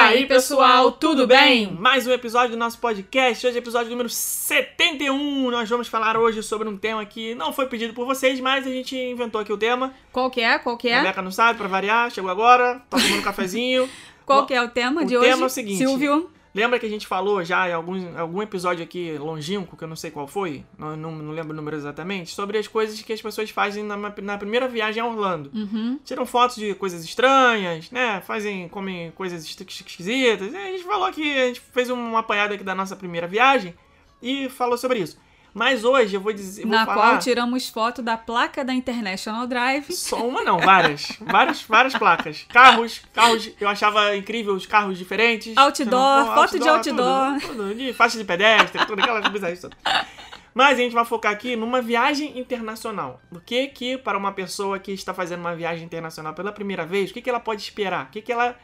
E aí, pessoal, tudo bem? Mais um episódio do nosso podcast. Hoje é episódio número 71. Nós vamos falar hoje sobre um tema que não foi pedido por vocês, mas a gente inventou aqui o tema. Qual que é? Qual que A é? Rebeca não sabe, pra variar, chegou agora, tá tomando um cafezinho. Qual que é o tema o de hoje? tema é o seguinte. Silvio. Lembra que a gente falou já em algum, algum episódio aqui longínquo, que eu não sei qual foi, não, não, não lembro o número exatamente, sobre as coisas que as pessoas fazem na, na primeira viagem a Orlando. Uhum. Tiram fotos de coisas estranhas, né? Fazem, comem coisas esqui- esquisitas. A gente falou que a gente fez uma apanhada aqui da nossa primeira viagem e falou sobre isso. Mas hoje eu vou dizer, vou Na falar qual tiramos foto da placa da International Drive. só uma não, várias, várias, várias placas. Carros, carros, eu achava incrível os carros diferentes. Outdoor, Pô, foto de outdoor. Tudo, tudo, de faixa de pedestre, tudo aquelas todas. Mas a gente vai focar aqui numa viagem internacional. O que que, para uma pessoa que está fazendo uma viagem internacional pela primeira vez, o que que ela pode esperar? O que que ela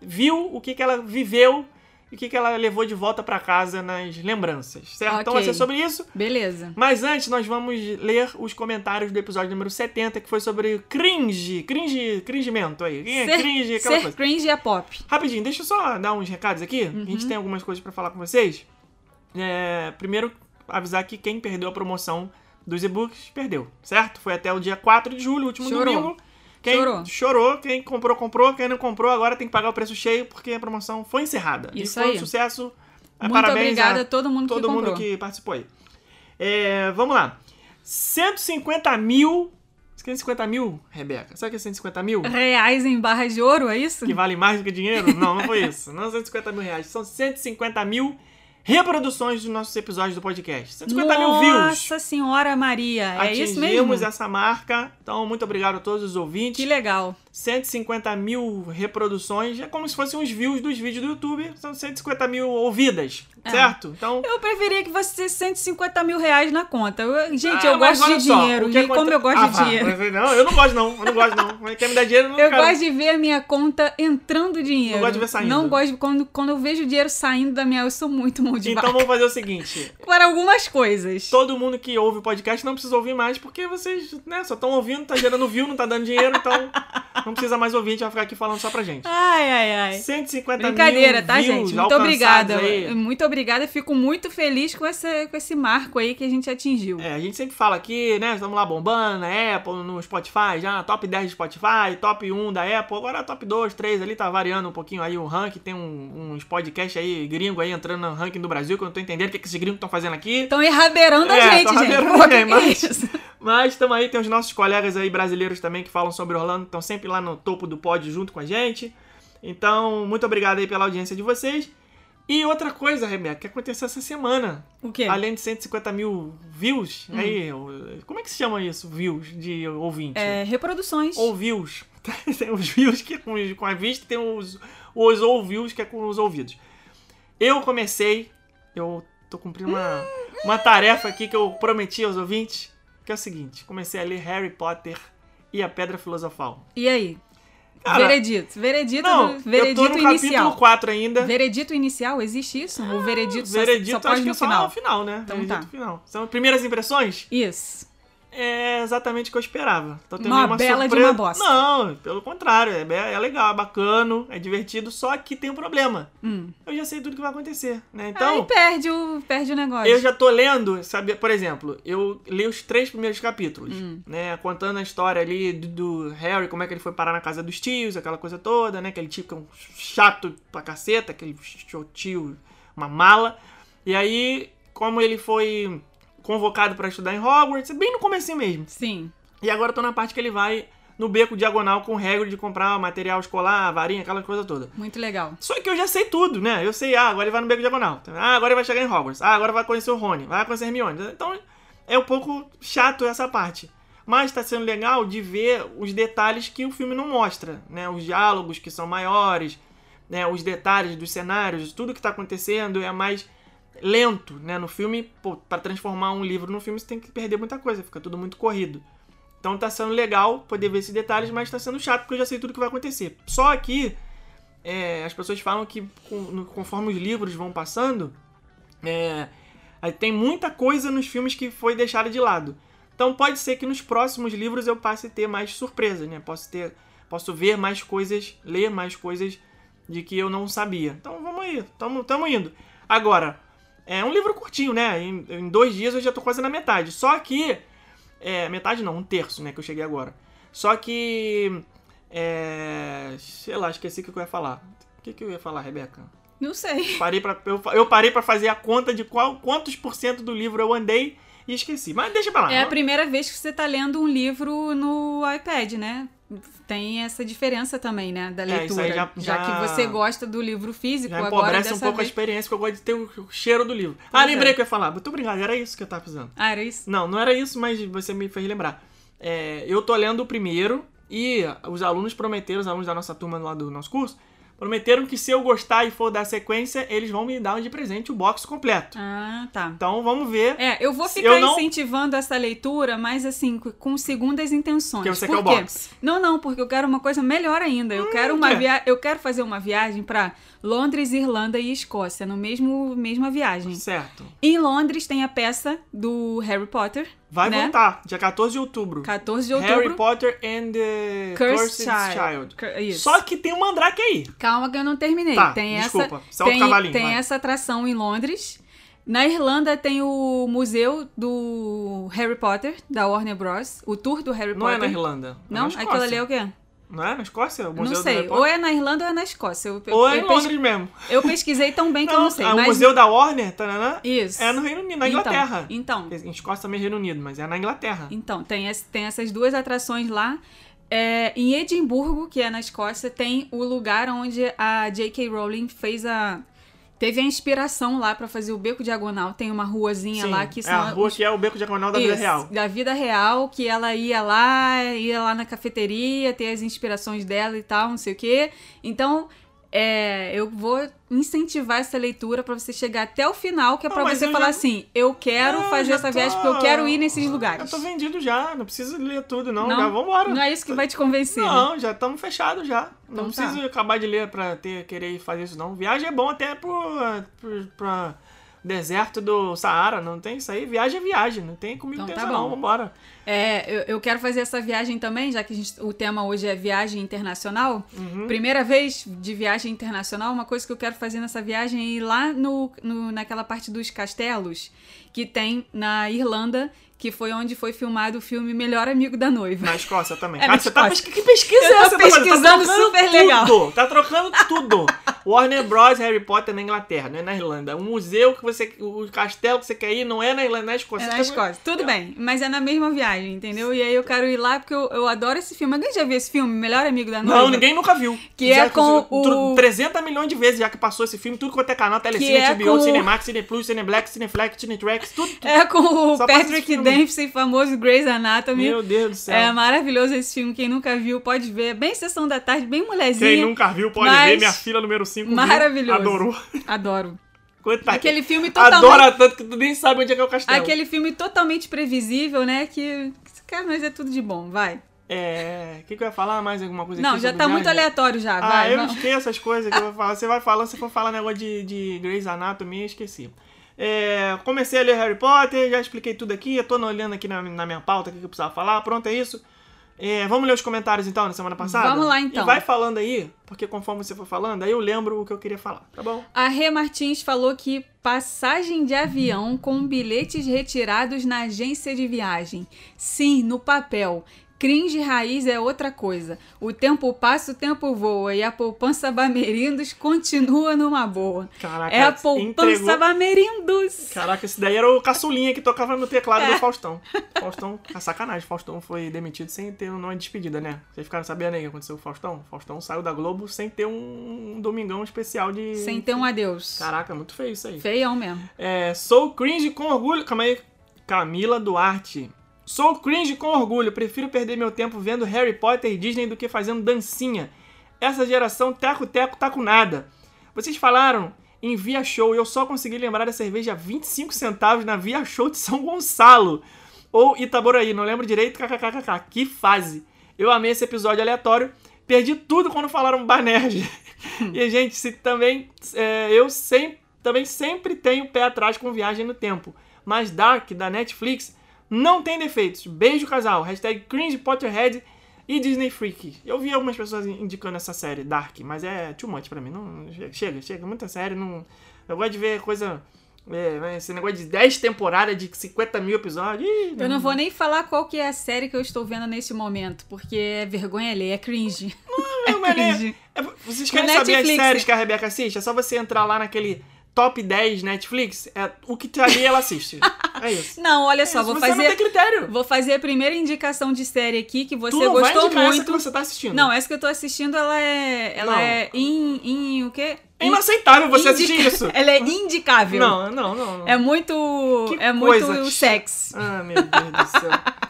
viu, o que que ela viveu e o que que ela levou de volta para casa nas lembranças, certo? Então vai ser sobre isso. Beleza. Mas antes, nós vamos ler os comentários do episódio número 70, que foi sobre cringe, cringe, cringimento aí. É Ser, cringe, aquela ser coisa. cringe é pop. Rapidinho, deixa eu só dar uns recados aqui. A Uhum. gente tem algumas coisas pra falar com vocês. É, primeiro, avisar que quem perdeu a promoção dos e-books, perdeu, certo? Foi até o dia 4 de julho, último Chorou. domingo. Quem Chorou. chorou, quem comprou, comprou. Quem não comprou, agora tem que pagar o preço cheio, porque a promoção foi encerrada. Isso e foi aí. um sucesso. Muito Parabéns obrigada a todo mundo todo que mundo que participou aí. É, vamos lá. 150 mil. 150 mil, Rebeca? Sabe o que é 150 mil? Reais em barras de ouro, é isso? Que vale mais do que dinheiro? Não, não foi isso. Não 150 mil reais. São 150 mil reproduções dos nossos episódios do podcast. 150 mil views. Nossa senhora Maria, é isso mesmo? Atingimos essa marca. Então, muito obrigado a todos os ouvintes. Que legal. 150 mil reproduções. É como se fossem os views dos vídeos do YouTube. São 150 mil ouvidas, É. certo? Então, Eu preferia que fosse 150 mil reais na conta. Eu- gente, Ah, eu gosto de só, dinheiro. E como aconte- eu gosto Ah, de vá, dinheiro. Não, eu não gosto não. Eu não gosto não. Quer me dar dinheiro, eu não Eu quero. gosto de ver a minha conta entrando dinheiro. Não gosto de ver saindo. Não gosto quando, quando eu vejo o dinheiro saindo da minha. Eu sou muito mão de Então vaca. vamos fazer o seguinte. Para algumas coisas. Todo mundo que ouve o podcast não precisa ouvir mais, porque vocês, né, só estão ouvindo, tá gerando view, não tá dando dinheiro, então não precisa mais ouvir, a gente vai ficar aqui falando só pra gente. Ai, ai, ai. 150 Brincadeira, mil tá, gente? Muito obrigada. aí. Muito obrigada. Fico muito feliz com esse, com esse marco aí que a gente atingiu. É, a gente sempre fala aqui, né? Estamos lá bombando na Apple, no Spotify, já top 10 do Spotify, top 1 da Apple, agora top 2, 3 ali, tá variando um pouquinho aí o ranking. Tem um- uns podcasts aí, gringo aí, entrando no ranking do Brasil, que eu não tô entendendo o que, que esses gringos estão fazendo aqui. Estão errabeirando a É, gente, tão gente. errabeirando Pô, é mas-? Mas estamos aí, tem os nossos colegas aí brasileiros também que falam sobre Orlando, estão sempre lá no topo do pódio junto com a gente. Então, muito obrigado aí pela audiência de vocês. E outra coisa, Rebeca, que aconteceu essa semana. O quê? Além de 150 mil views, aí, o- como é que se chama isso? Views de ouvinte? É, reproduções. Ou views. tem os views que é com, com a vista, tem os, os ouvios que é com os ouvidos. Eu comecei, eu tô cumprindo uma, uma tarefa aqui que eu prometi aos ouvintes, que é o seguinte, comecei a ler Harry Potter e a Pedra Filosofal. E aí? Cara, veredito. Veredito, Não, do- eu tô veredito no inicial. capítulo 4 ainda. Veredito inicial? Existe isso? O veredito só, Veredito, só acho pode no é só final? final, né? Então Veredito tá. final. São primeiras impressões? Isso. É exatamente o que eu esperava. Então, tem Uma bela de uma bosta. Não, pelo contrário. É, é legal, é bacano, é divertido, só que tem um problema. Hum. Eu já sei tudo que vai acontecer, né? Aí Então, perde o, perde o negócio. eu já tô lendo, sabe? Por exemplo, eu li os três primeiros capítulos, Hum. né? Contando a história ali do, do Harry, como é que ele foi parar na casa dos tios, aquela coisa toda, né? Aquele tipo que é um chato pra caceta, aquele tio, uma mala. E aí, como ele foi convocado pra estudar em Hogwarts, bem no começo mesmo. Sim. E agora eu tô na parte que ele vai no beco diagonal com Hagrid de comprar material escolar, varinha, aquela coisa toda. Muito legal. Só que eu já sei tudo, né? Eu sei, ah, agora ele vai no beco diagonal. Ah, agora ele vai chegar em Hogwarts. Ah, agora vai conhecer o Rony. Vai conhecer Hermione. Então, é um pouco chato essa parte. Mas tá sendo legal de ver os detalhes que o filme não mostra, né? Os diálogos que são maiores, né? Os detalhes dos cenários, tudo que tá acontecendo é mais lento, né? No filme, pô, pra transformar um livro num filme você tem que perder muita coisa, fica tudo muito corrido. Então tá sendo legal poder ver esses detalhes, mas tá sendo chato porque eu já sei tudo que vai acontecer. Só que é, as pessoas falam que conforme os livros vão passando, é, tem muita coisa nos filmes que foi deixada de lado. Então pode ser que nos próximos livros eu passe a ter mais surpresas, né? Posso ter, Posso ver mais coisas, ler mais coisas de que eu não sabia. Então vamos aí, tamo, tamo indo. Agora, é um livro curtinho, né? Em, em dois dias eu já tô quase na metade. Só que. É, metade não, um terço, né? Que eu cheguei agora. Só que. É. Sei lá, esqueci o que eu ia falar. O que, que eu ia falar, Rebeca? Não sei. Parei pra, eu, eu parei pra fazer a conta de qual, quantos por cento do livro eu andei e esqueci. Mas deixa pra lá. É a primeira vez que você tá lendo um livro no iPad, né? Tem essa diferença também, né? Da É, leitura. aí já- já- que você gosta do livro físico, Já agora empobrece um pouco a vez... experiência, porque eu gosto de ter o cheiro do livro. Pois ah, lembrei é. que eu ia falar. Muito obrigado, era isso que eu tava precisando. Ah, era isso? Não, não era isso, mas você me fez lembrar. É, eu tô lendo o primeiro e os alunos prometeram, os alunos da nossa turma lá do nosso curso, prometeram que se eu gostar e for dar sequência, eles vão me dar de presente o box completo. Ah, tá. Então vamos ver. É, eu vou ficar eu não- incentivando essa leitura, mas assim, com- segundas intenções. Porque você Por quer o quê? box. Não, não, porque eu quero uma coisa melhor ainda. Eu quero uma via... eu quero fazer uma viagem pra Londres, Irlanda e Escócia, no mesmo mesma viagem. Certo. Em Londres tem a peça do Harry Potter, Vai né? voltar, dia 14 de outubro. 14 de outubro. Harry Potter and the Cursed Cursed, Child. Child. Isso. Só que tem um mandrake aí. Calma que eu não terminei. Tá, tem desculpa. essa é tem, cavalinho, tem vai. essa atração em Londres. Na Irlanda tem o museu do Harry Potter da Warner Bros. O tour do Harry Não Potter. é na Irlanda. é Não, Escócia. aquilo ali é o quê? Não é na Escócia? O Museu não sei. Ou é na Irlanda ou é na Escócia. Eu, Ou é em pes- Londres mesmo. Eu pesquisei tão bem que eu não sei. mas... O Museu da Warner, tananã, Isso. é no Reino Unido, na Então, Inglaterra. Então, Em Escócia também é Reino Unido, mas é na Inglaterra. Então, tem, esse- tem essas duas atrações lá. É, em Edimburgo, que é na Escócia, tem o lugar onde a J.K. Rowling fez a. Teve a inspiração lá pra fazer o Beco Diagonal. Tem uma ruazinha Sim, lá que é são. a rua os- que é o Beco Diagonal da vida Isso, real. Da vida real, que ela ia lá, ia lá na cafeteria, ter as inspirações dela e tal, não sei o quê. Então, é, eu vou incentivar essa leitura pra você chegar até o final, que é Não, pra mas você falar já- assim: eu quero Não, fazer essa tô- viagem porque eu quero ir nesses lugares. Eu tô vendido já, não preciso ler tudo, não. Não? Já vambora. Não é isso que vai te convencer. né? Não, já estamos fechados já. Não Então tá. preciso acabar de ler pra ter, querer fazer isso, não. Viagem é bom até pro, pro, pra deserto do Saara, não tem isso aí. Viagem é viagem, não tem comigo Então tá não, vambora. É, eu, eu quero fazer essa viagem também, já que gente- o tema hoje é viagem internacional. Uhum. Primeira vez de viagem internacional, uma coisa que eu quero fazer nessa viagem é ir lá no, no- naquela parte dos castelos que tem na Irlanda, que foi onde foi filmado o filme Melhor Amigo da Noiva. Na Escócia também. É, Cara, na você tá Escócia. pesqui... Que pesquisa Eu é tô essa? Tá fazendo? pesquisando tá trocando super tudo. legal. Tá trocando tudo. Warner Bros. Harry Potter na Inglaterra, não é na Irlanda. O museu que você. O castelo que você quer ir não é na Irlanda, é na Escócia. É na Então, Escócia. Tudo bem, mas é na mesma viagem, entendeu? E aí eu quero ir lá porque eu, eu adoro esse filme. Alguém já viu esse filme, Melhor Amigo da Noiva? Não, ninguém nunca viu. Que é Já com tr- o- 300 milhões de vezes já que passou esse filme, tudo quanto é canal, Telecine, é HBO, com Cinemax, Cineplus, Cineblack, Cineflex, Cinetrax, tudo. tudo. É com o Só Patrick. Dempsey, famoso Grey's Anatomy. Meu Deus do céu. É maravilhoso esse filme. Quem nunca viu, pode ver. É Bem sessão da tarde, bem mulherzinha. Quem nunca viu pode mas ver minha filha número 5. Maravilhoso. Adorou. Adoro. Coitado. Aquele filme totalmente. Adora tanto que tu nem sabe onde é que é o castelo. Aquele filme totalmente previsível, né? Que. Cara, mas é tudo de bom, vai. É. O que, que eu ia falar? Mais alguma coisa Não, já tá muito viagem? aleatório já, Ah, vai. eu vamos. esqueço as coisas que eu vou falar. Você vai falando, se for falar negócio de, de Grey's Anatomy, eu esqueci. É, comecei a ler Harry Potter, já expliquei tudo aqui, eu tô olhando aqui na, na minha pauta o que que eu precisava falar, pronto, é isso. É, vamos ler os comentários então, na semana passada? Vamos lá, então. E vai falando aí, porque conforme você for falando, aí eu lembro o que eu queria falar, tá bom? A Rê Martins falou que passagem de avião com bilhetes retirados na agência de viagem. Sim, no papel. Cringe raiz é outra coisa. O tempo passa, o tempo voa e a poupança Bamerindos continua numa boa. Caraca, É a poupança entregou- Bamerindos. Caraca, esse daí era o caçulinha que tocava no teclado É. do Faustão. Faustão, a sacanagem, Faustão foi demitido sem ter uma despedida, né? Vocês ficaram sabendo aí o que aconteceu com o Faustão? Faustão saiu da Globo sem ter um, um domingão especial de. Sem ter um adeus. Caraca, muito feio isso aí. Feião mesmo. É, sou cringe com orgulho. Calma aí. Camila Duarte. Sou cringe com orgulho. Prefiro perder meu tempo vendo Harry Potter e Disney do que fazendo dancinha. Essa geração teco-teco tá com nada. Vocês falaram em Via Show e eu só consegui lembrar da cerveja a 25 centavos na Via Show de São Gonçalo. Ou Itaboraí, não lembro direito. KKKK. Que fase. Eu amei esse episódio aleatório. Perdi tudo quando falaram Banerj. e, gente, se também. é, eu sempre, também sempre tenho pé atrás com viagem no tempo. Mas Dark, da Netflix, não tem defeitos. Beijo, casal. Hashtag cringe Potterhead E Disney Freak. Eu vi algumas pessoas indicando essa série, Dark, mas é too much pra mim. Não, chega, chega, muita série. Não, eu gosto de ver coisa. É, esse negócio de 10 temporadas de 50 mil episódios. Ih, Eu não vou nem falar qual que é a série que eu estou vendo nesse momento, porque é vergonha ali, é cringe. Não, mas é- cringe. é- vocês querem No saber as Netflix. séries que a Rebeca assiste? É só você entrar lá naquele top 10 Netflix. É, o que tá ali ela assiste. É isso. Não, olha só, É isso, vou você não fazer tem critério. vou fazer a primeira indicação de série aqui que você tu não vai gostou essa muito. que você tá assistindo. Não, essa que eu tô assistindo, ela é ela Não. é in, in o quê? É inaceitável você Indica- assistir isso. Ela é indicável. Não, não, não. não. É muito Que é coisa muito chata. sex. Ah, meu Deus do céu.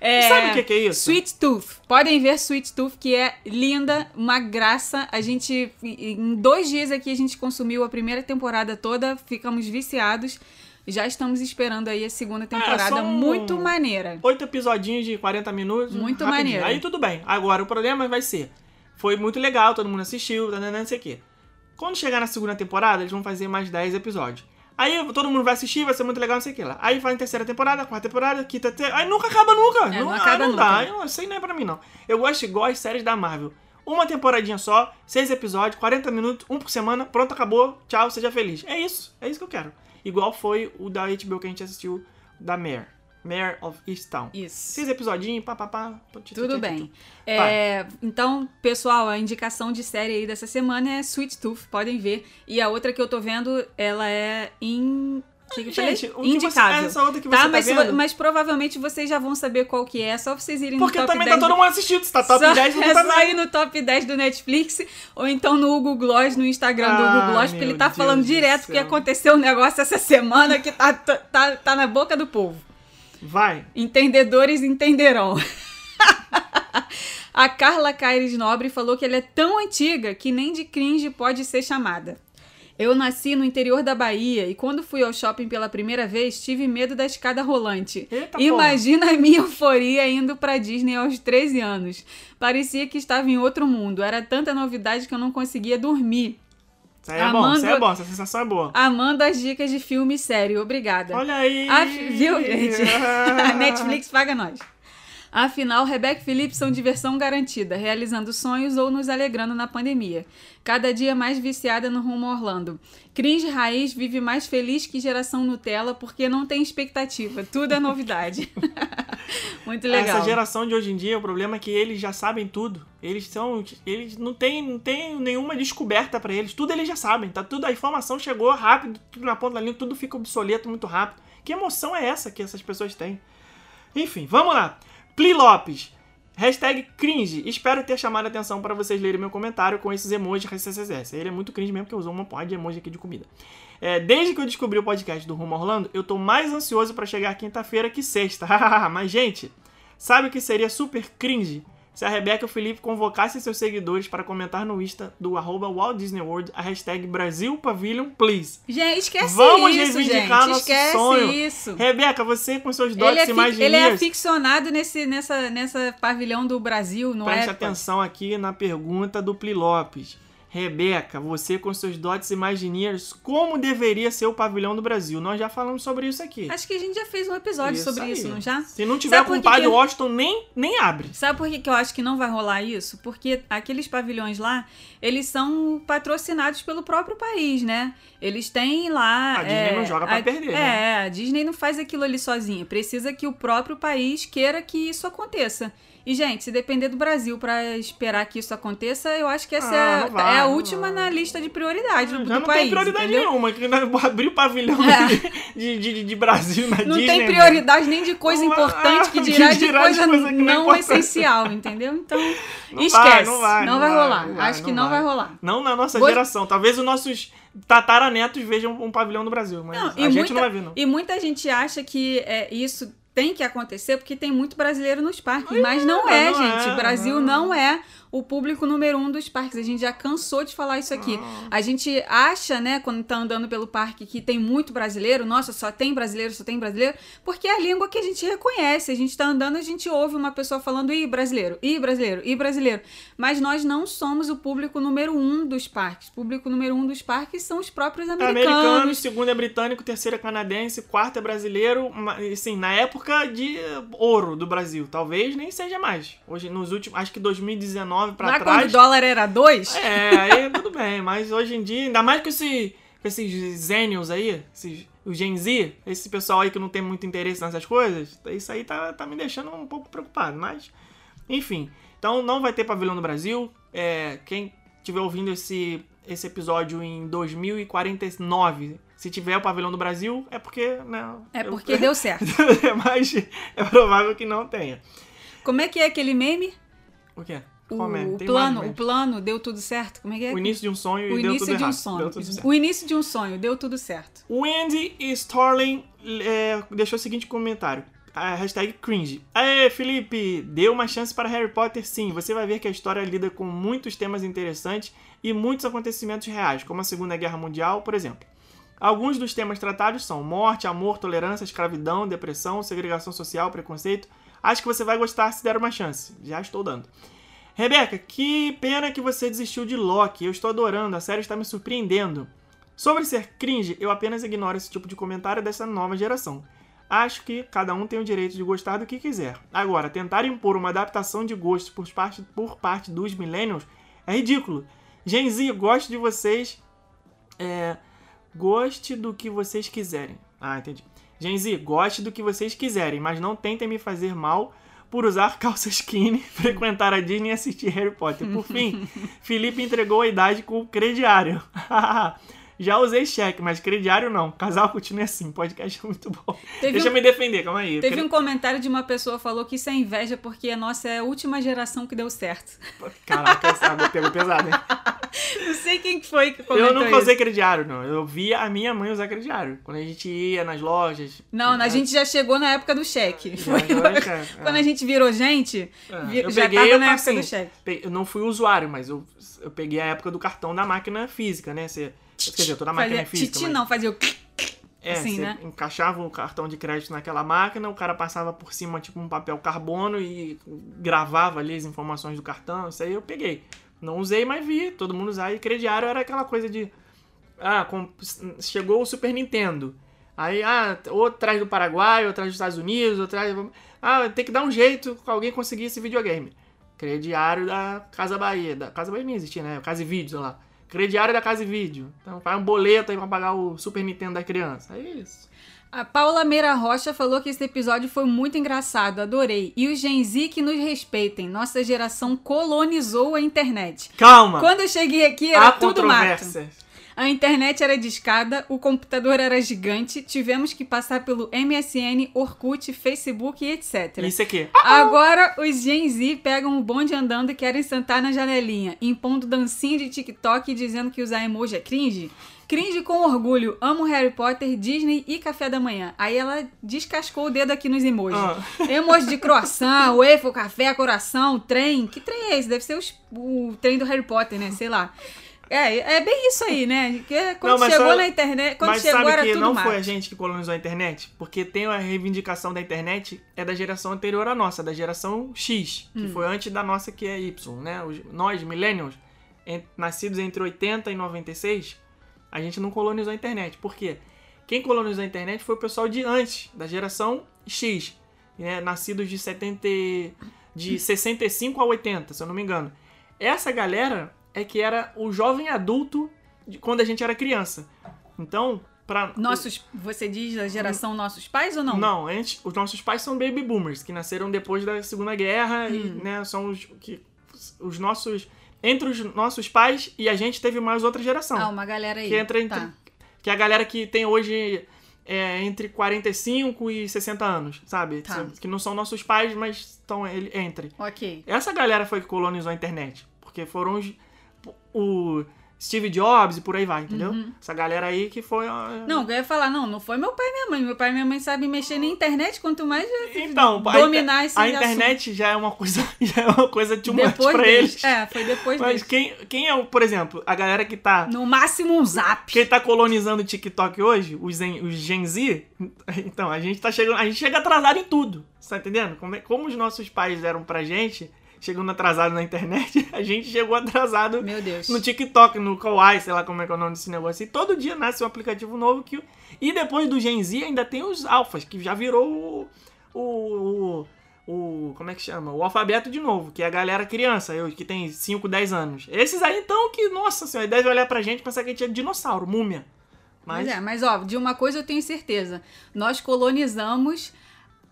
É, Sabe o que que é isso? Sweet Tooth. Podem ver Sweet Tooth, que é linda, uma graça. A gente, em dois dias aqui, a gente consumiu a primeira temporada toda, ficamos viciados. Já estamos esperando aí a segunda temporada, são- muito maneira. Oito episodinhos de 40 minutos. Muito maneiro. Aí tudo bem. Agora o problema vai ser. Foi muito legal, todo mundo assistiu, tá, tá, tá, não sei o quê. Quando chegar na segunda temporada, eles vão fazer mais 10 episódios. Aí todo mundo vai assistir, vai ser muito legal, não sei o que lá. Aí vai em terceira temporada, quarta temporada, quinta temporada. Aí nunca acaba nunca. É, não ah, acaba não dá. nunca. Eu, isso aí não é pra mim, não. Eu gosto igual as séries da Marvel. Uma temporadinha só, seis episódios, 40 minutos, um por semana, pronto, acabou, tchau, seja feliz. É isso, é isso que eu quero. Igual foi o da HBO que a gente assistiu, da Mare. Mare of Easttown. Isso. Seis episodinhos, pá, pá, pá. Tudo bem. É, então, pessoal, a indicação de série aí dessa semana é Sweet Tooth, podem ver. E a outra que eu tô vendo, ela é in... Gente, o que você- Indicável. essa outra que você tá, tá mas, vendo? mas provavelmente vocês já vão saber qual que é, é só vocês irem Porque no top também 10 tá todo mundo assistindo. Se tá top só, 10, não é tá só ir no top 10 do Netflix ou então no Google Gloss, no Instagram do Ah, Google Gloss, porque ele tá Deus falando do direto que aconteceu um negócio essa semana que tá, tá, tá na boca do povo. Vai. Entendedores entenderão. A Carla Caires Nobre falou que ela é tão antiga que nem de cringe pode ser chamada. Eu nasci no interior da Bahia e quando fui ao shopping pela primeira vez, tive medo da escada rolante. Eita, Imagina a minha euforia indo pra Disney aos 13 anos. Parecia que estava em outro mundo. Era tanta novidade que eu não conseguia dormir. Isso aí é bom, Amando- isso aí é bom, essa sensação é boa. Amando as dicas de filme e série. Obrigada. Olha aí. A- viu, gente? A Netflix paga nós. Afinal, Rebeca e Felipe são diversão garantida, realizando sonhos ou nos alegrando na pandemia. Cada dia mais viciada no rumo Orlando. Cringe Raiz vive mais feliz que geração Nutella porque não tem expectativa. Tudo é novidade. Muito legal. Essa geração de hoje em dia, o problema é que eles já sabem tudo. Eles são. Eles não tem, não tem nenhuma descoberta pra eles. Tudo eles já sabem. Tá tudo, a informação chegou rápido, tudo na ponta da linha, tudo fica obsoleto muito rápido. Que emoção é essa que essas pessoas têm? Enfim, vamos lá. Pli Lopes. Hashtag cringe. Espero ter chamado a atenção para vocês lerem meu comentário com esses emojis. Ele é muito cringe mesmo, porque usou uma porra de emoji aqui de comida. É, desde que eu descobri o podcast do Rumo Orlando, eu tô mais ansioso para chegar quinta-feira que sexta. Mas, gente, sabe o que seria super cringe? Se a Rebeca e o Felipe convocassem seus seguidores para comentar no Insta do arroba Walt Disney World a hashtag Brasil Pavilion Please. Gente, esquece Vamos isso, reivindicar gente. nosso Esquece sonho. isso. Rebeca, você com seus Ele dotes é, fi- Imagineers... ele é aficionado nesse, nessa, nessa pavilhão do Brasil, não Preste é? atenção aqui na pergunta do Pli Lopes. Rebeca, você com seus dotes Imagineers, como deveria ser o pavilhão do Brasil? Nós já falamos sobre isso aqui. Acho que a gente já fez um episódio Isso sobre aí. isso, não já? Se não tiver Sabe com o pai que- Washington, nem, nem abre. Sabe por que, que eu acho que não vai rolar isso? Porque aqueles pavilhões lá, eles são patrocinados pelo próprio país, né? Eles têm lá. A Disney não joga pra a- perder, É, né? a Disney não faz aquilo ali sozinha. Precisa que o próprio país queira que isso aconteça. E, gente, se depender do Brasil pra esperar que isso aconteça, eu acho que essa Ah, é, não vai, é a não última na lista de prioridades do, Já do não país. tem prioridade entendeu? nenhuma. Que abrir o pavilhão É. de, de, de- de Brasil na Não Disney. tem né? prioridade nem de coisa Não importante que dirá de dirá de coisa, coisa que não é não essencial, entendeu? Então, Não esquece. vai, não vai, não vai vai, rolar. não Acho que não não vai, rolar. Não na nossa Vou- geração. Talvez os nossos tataranetos vejam um pavilhão do Brasil, mas Não, a gente não vai ver, não. E muita gente acha que é, isso tem que acontecer porque tem muito brasileiro nos parques. mas não é, não gente. é, o Brasil não. não. é o público número um dos parques. A gente já cansou de falar isso aqui. Ah. A gente acha, né, quando tá andando pelo parque, que tem muito brasileiro. Nossa, só tem brasileiro, só tem brasileiro. Porque é a língua que a gente reconhece. A gente tá andando, a gente ouve uma pessoa falando, ih, brasileiro, ih, brasileiro, ih, brasileiro. Mas nós não somos o público número um dos parques. O público número um dos parques são os próprios É americanos. americano, segundo é britânico, terceiro é canadense, quarto é brasileiro, assim, na época de ouro do Brasil. Talvez nem seja mais. Hoje, nos últimos, acho que 2019 pra Lá quando trás. o dólar era dois, É, aí tudo bem, mas hoje em dia, ainda mais com, esse, com esses Zenials aí, esses, o Gen Z, esse pessoal aí que não tem muito interesse nessas coisas, isso aí tá, tá me deixando um pouco preocupado, mas enfim. Então não vai ter pavilhão no Brasil. É, quem estiver ouvindo esse, esse episódio em 2049, se tiver o pavilhão do Brasil, é porque, né? é eu- porque deu certo. mas é provável que não tenha. Como é que é aquele meme? O quê? O, Qual é? o Tem plano, o plano deu tudo certo? Como é que é? O início de um sonho O e deu início tudo de um errado. sonho. Deu tudo certo. O início de um sonho, deu tudo certo. O Andy Starling é, deixou o seguinte comentário. A hashtag cringe. Aê, Felipe! Deu uma chance para Harry Potter sim. Você vai ver que a história lida com muitos temas interessantes e muitos acontecimentos reais, como a Segunda Guerra Mundial, por exemplo. Alguns dos temas tratados são morte, amor, tolerância, escravidão, depressão, segregação social, preconceito. Acho que você vai gostar se der uma chance. Já estou dando. Rebeca, que pena que você desistiu de Loki. Eu estou adorando, a série está me surpreendendo. Sobre ser cringe, eu apenas ignoro esse tipo de comentário dessa nova geração. Acho que cada um tem o direito de gostar do que quiser. Agora, tentar impor uma adaptação de gostos por parte, por parte dos millennials é ridículo. Gen Z, gosto de vocês. É, goste do que vocês quiserem. Ah, entendi. Gen Z, goste do que vocês quiserem, mas não tentem me fazer mal por usar calça skinny, frequentar a Disney e assistir Harry Potter. Por fim, Felipe entregou a idade com o crediário. Já usei cheque, mas crediário não. Casal continua assim, podcast é muito bom. Teve Deixa um- eu me defender, calma aí. Teve um comentário de uma pessoa que falou que isso é inveja porque a nossa é a última geração que deu certo. Caraca, essa pegou pesado, hein? Não sei quem que foi que comentou Eu nunca usei crediário, não. Eu via a minha mãe usar crediário. Quando a gente ia nas lojas. Não, a gente já chegou na época do cheque. Foi já, quando é. a gente virou gente, É, eu já peguei, tava eu na época passei. do cheque. Eu não fui usuário, mas eu, eu peguei a época do cartão da máquina física, né? Você, quer dizer, toda a máquina Fazia, é física. titi mas- não, fazia o... É, assim, você né? encaixava o cartão de crédito naquela máquina, o cara passava por cima, tipo, um papel carbono e gravava ali as informações do cartão. Isso aí eu peguei. Não usei, mas vi todo mundo usar. E crediário era aquela coisa de. Ah, com- chegou o Super Nintendo. Aí, ah, ou traz do Paraguai, ou traz dos Estados Unidos, ou traz. Ah, tem que dar um jeito com alguém conseguir esse videogame. Crediário da Casa Bahia. Da Casa Bahia nem existia, né? Casa e Vídeo, lá. Crediário da Casa e Vídeo. Então faz um boleto aí pra pagar o Super Nintendo da criança. É isso. A Paula Meira Rocha falou que esse episódio foi muito engraçado, adorei. E os Gen Z que nos respeitem. Nossa geração colonizou a internet. Calma! Quando eu cheguei aqui era Há tudo mato. A internet era discada, o computador era gigante, tivemos que passar pelo MSN, Orkut, Facebook e etc. Isso aqui. Agora os Gen Z pegam o bonde andando e querem sentar na janelinha, impondo dancinha de TikTok e dizendo que usar emoji é cringe. Cringe com orgulho, amo Harry Potter, Disney e café da manhã. Aí ela descascou o dedo aqui nos emojis. Ah. Emoji de croissant, waffle, café, coração, trem. Que trem é esse? Deve ser os- o trem do Harry Potter, né? Sei lá. É, é bem isso aí, né? Que é quando Não, chegou na internet, quando Mas chegou sabe era que não mato. foi a gente que colonizou a internet? Porque tem a reivindicação da internet é da geração anterior à nossa, da geração X, que Hum. foi antes da nossa que é Y, né? Os- nós, millennials, en- nascidos entre 80 e 96, a gente não colonizou a internet. Por quê? Quem colonizou a internet foi o pessoal de antes, da geração X, né? nascidos de 70, e- de 65 a 80, se eu não me engano. Essa galera é que era o jovem adulto de quando a gente era criança. Então, pra. Nossos, você diz da geração nossos pais ou não? Não, antes, os nossos pais são baby boomers, que nasceram depois da Segunda Guerra e, Hum. né, são os que os nossos entre os nossos pais e a gente teve mais outra geração, Ah, uma galera aí. que entra entre Tá. que é a galera que tem hoje é, entre 45 e 60 anos, sabe? Tá. Que não são nossos pais, mas estão entre. Ok. Essa galera foi que colonizou a internet. Porque foram os. O, Steve Jobs e por aí vai, entendeu? Essa galera aí que foi. Não, eu ia falar, não, não foi meu pai e minha mãe. Meu pai e minha mãe sabem mexer na internet, quanto mais Então, a dominar inter- esse a internet já é uma coisa, já é uma coisa too much depois pra deles. eles. É, foi depois Mas deles. quem, quem é, o, por exemplo, a galera que tá No máximo um zap. Quem tá colonizando o TikTok hoje, os Gen, os Gen Z, então, a gente tá chegando. A gente chega atrasado em tudo. Você tá entendendo? Como, é- como os nossos pais deram pra gente, chegando atrasado na internet, a gente chegou atrasado Meu Deus. no TikTok, no Kawaii, sei lá como é que é o nome desse negócio. E todo dia nasce um aplicativo novo que. E depois do Gen Z ainda tem os alfas, que já virou o. o, o, como é que chama? O alfabeto de novo, que é a galera criança, eu que tem 5, 10 anos. Esses aí então que, nossa senhora, devem olhar pra gente e pensar que a gente é dinossauro, múmia. Mas, Mas é, mas ó, de uma coisa eu tenho certeza. Nós colonizamos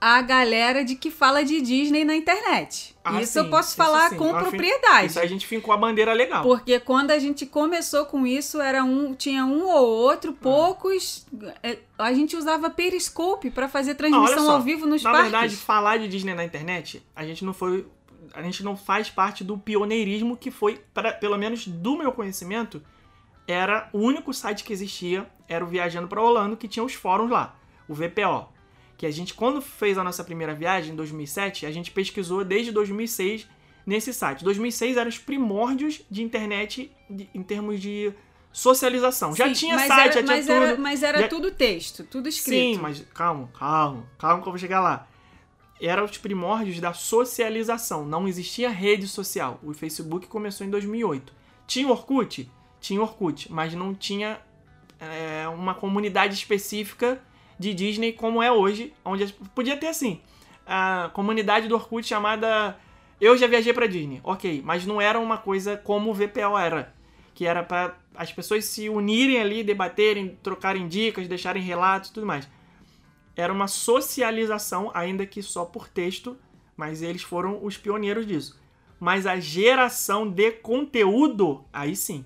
a galera de que fala de Disney na internet. Ah, isso sim, eu posso falar com Nós propriedade. Isso aí a gente fincou a bandeira legal. Porque quando a gente começou com isso, era um, tinha um ou outro, poucos. é, A gente usava Periscope pra fazer Ah, transmissão só, ao vivo nos Na parques. verdade, falar de Disney na internet, a gente não foi. A gente não faz parte do pioneirismo que foi, pra, pelo menos do meu conhecimento, era o único site que existia, era o Viajando para Orlando, que tinha os fóruns lá, o VPO. Que a gente, quando fez a nossa primeira viagem, em 2007, a gente pesquisou desde 2006 nesse site. 2006 eram os primórdios de internet de- em termos de socialização. Já Sim, tinha mas site, era, já tinha mas tudo. Era, mas era Já- tudo texto, tudo escrito. Sim, mas calma, calma, calma que eu vou chegar lá. Era os primórdios da socialização, não existia rede social. O Facebook começou em 2008. Tinha Orkut? Tinha Orkut, mas não tinha é, uma comunidade específica de Disney como é hoje, onde podia ter assim, a comunidade do Orkut chamada Eu já viajei pra Disney. OK, mas não era uma coisa como o VPO era, que era para as pessoas se unirem ali, debaterem, trocarem dicas, deixarem relatos tudo mais. Era uma socialização, ainda que só por texto, mas eles foram os pioneiros disso. Mas a geração de conteúdo, aí sim.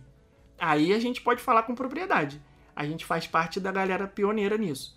Aí a gente pode falar com propriedade. A gente faz parte da galera pioneira nisso.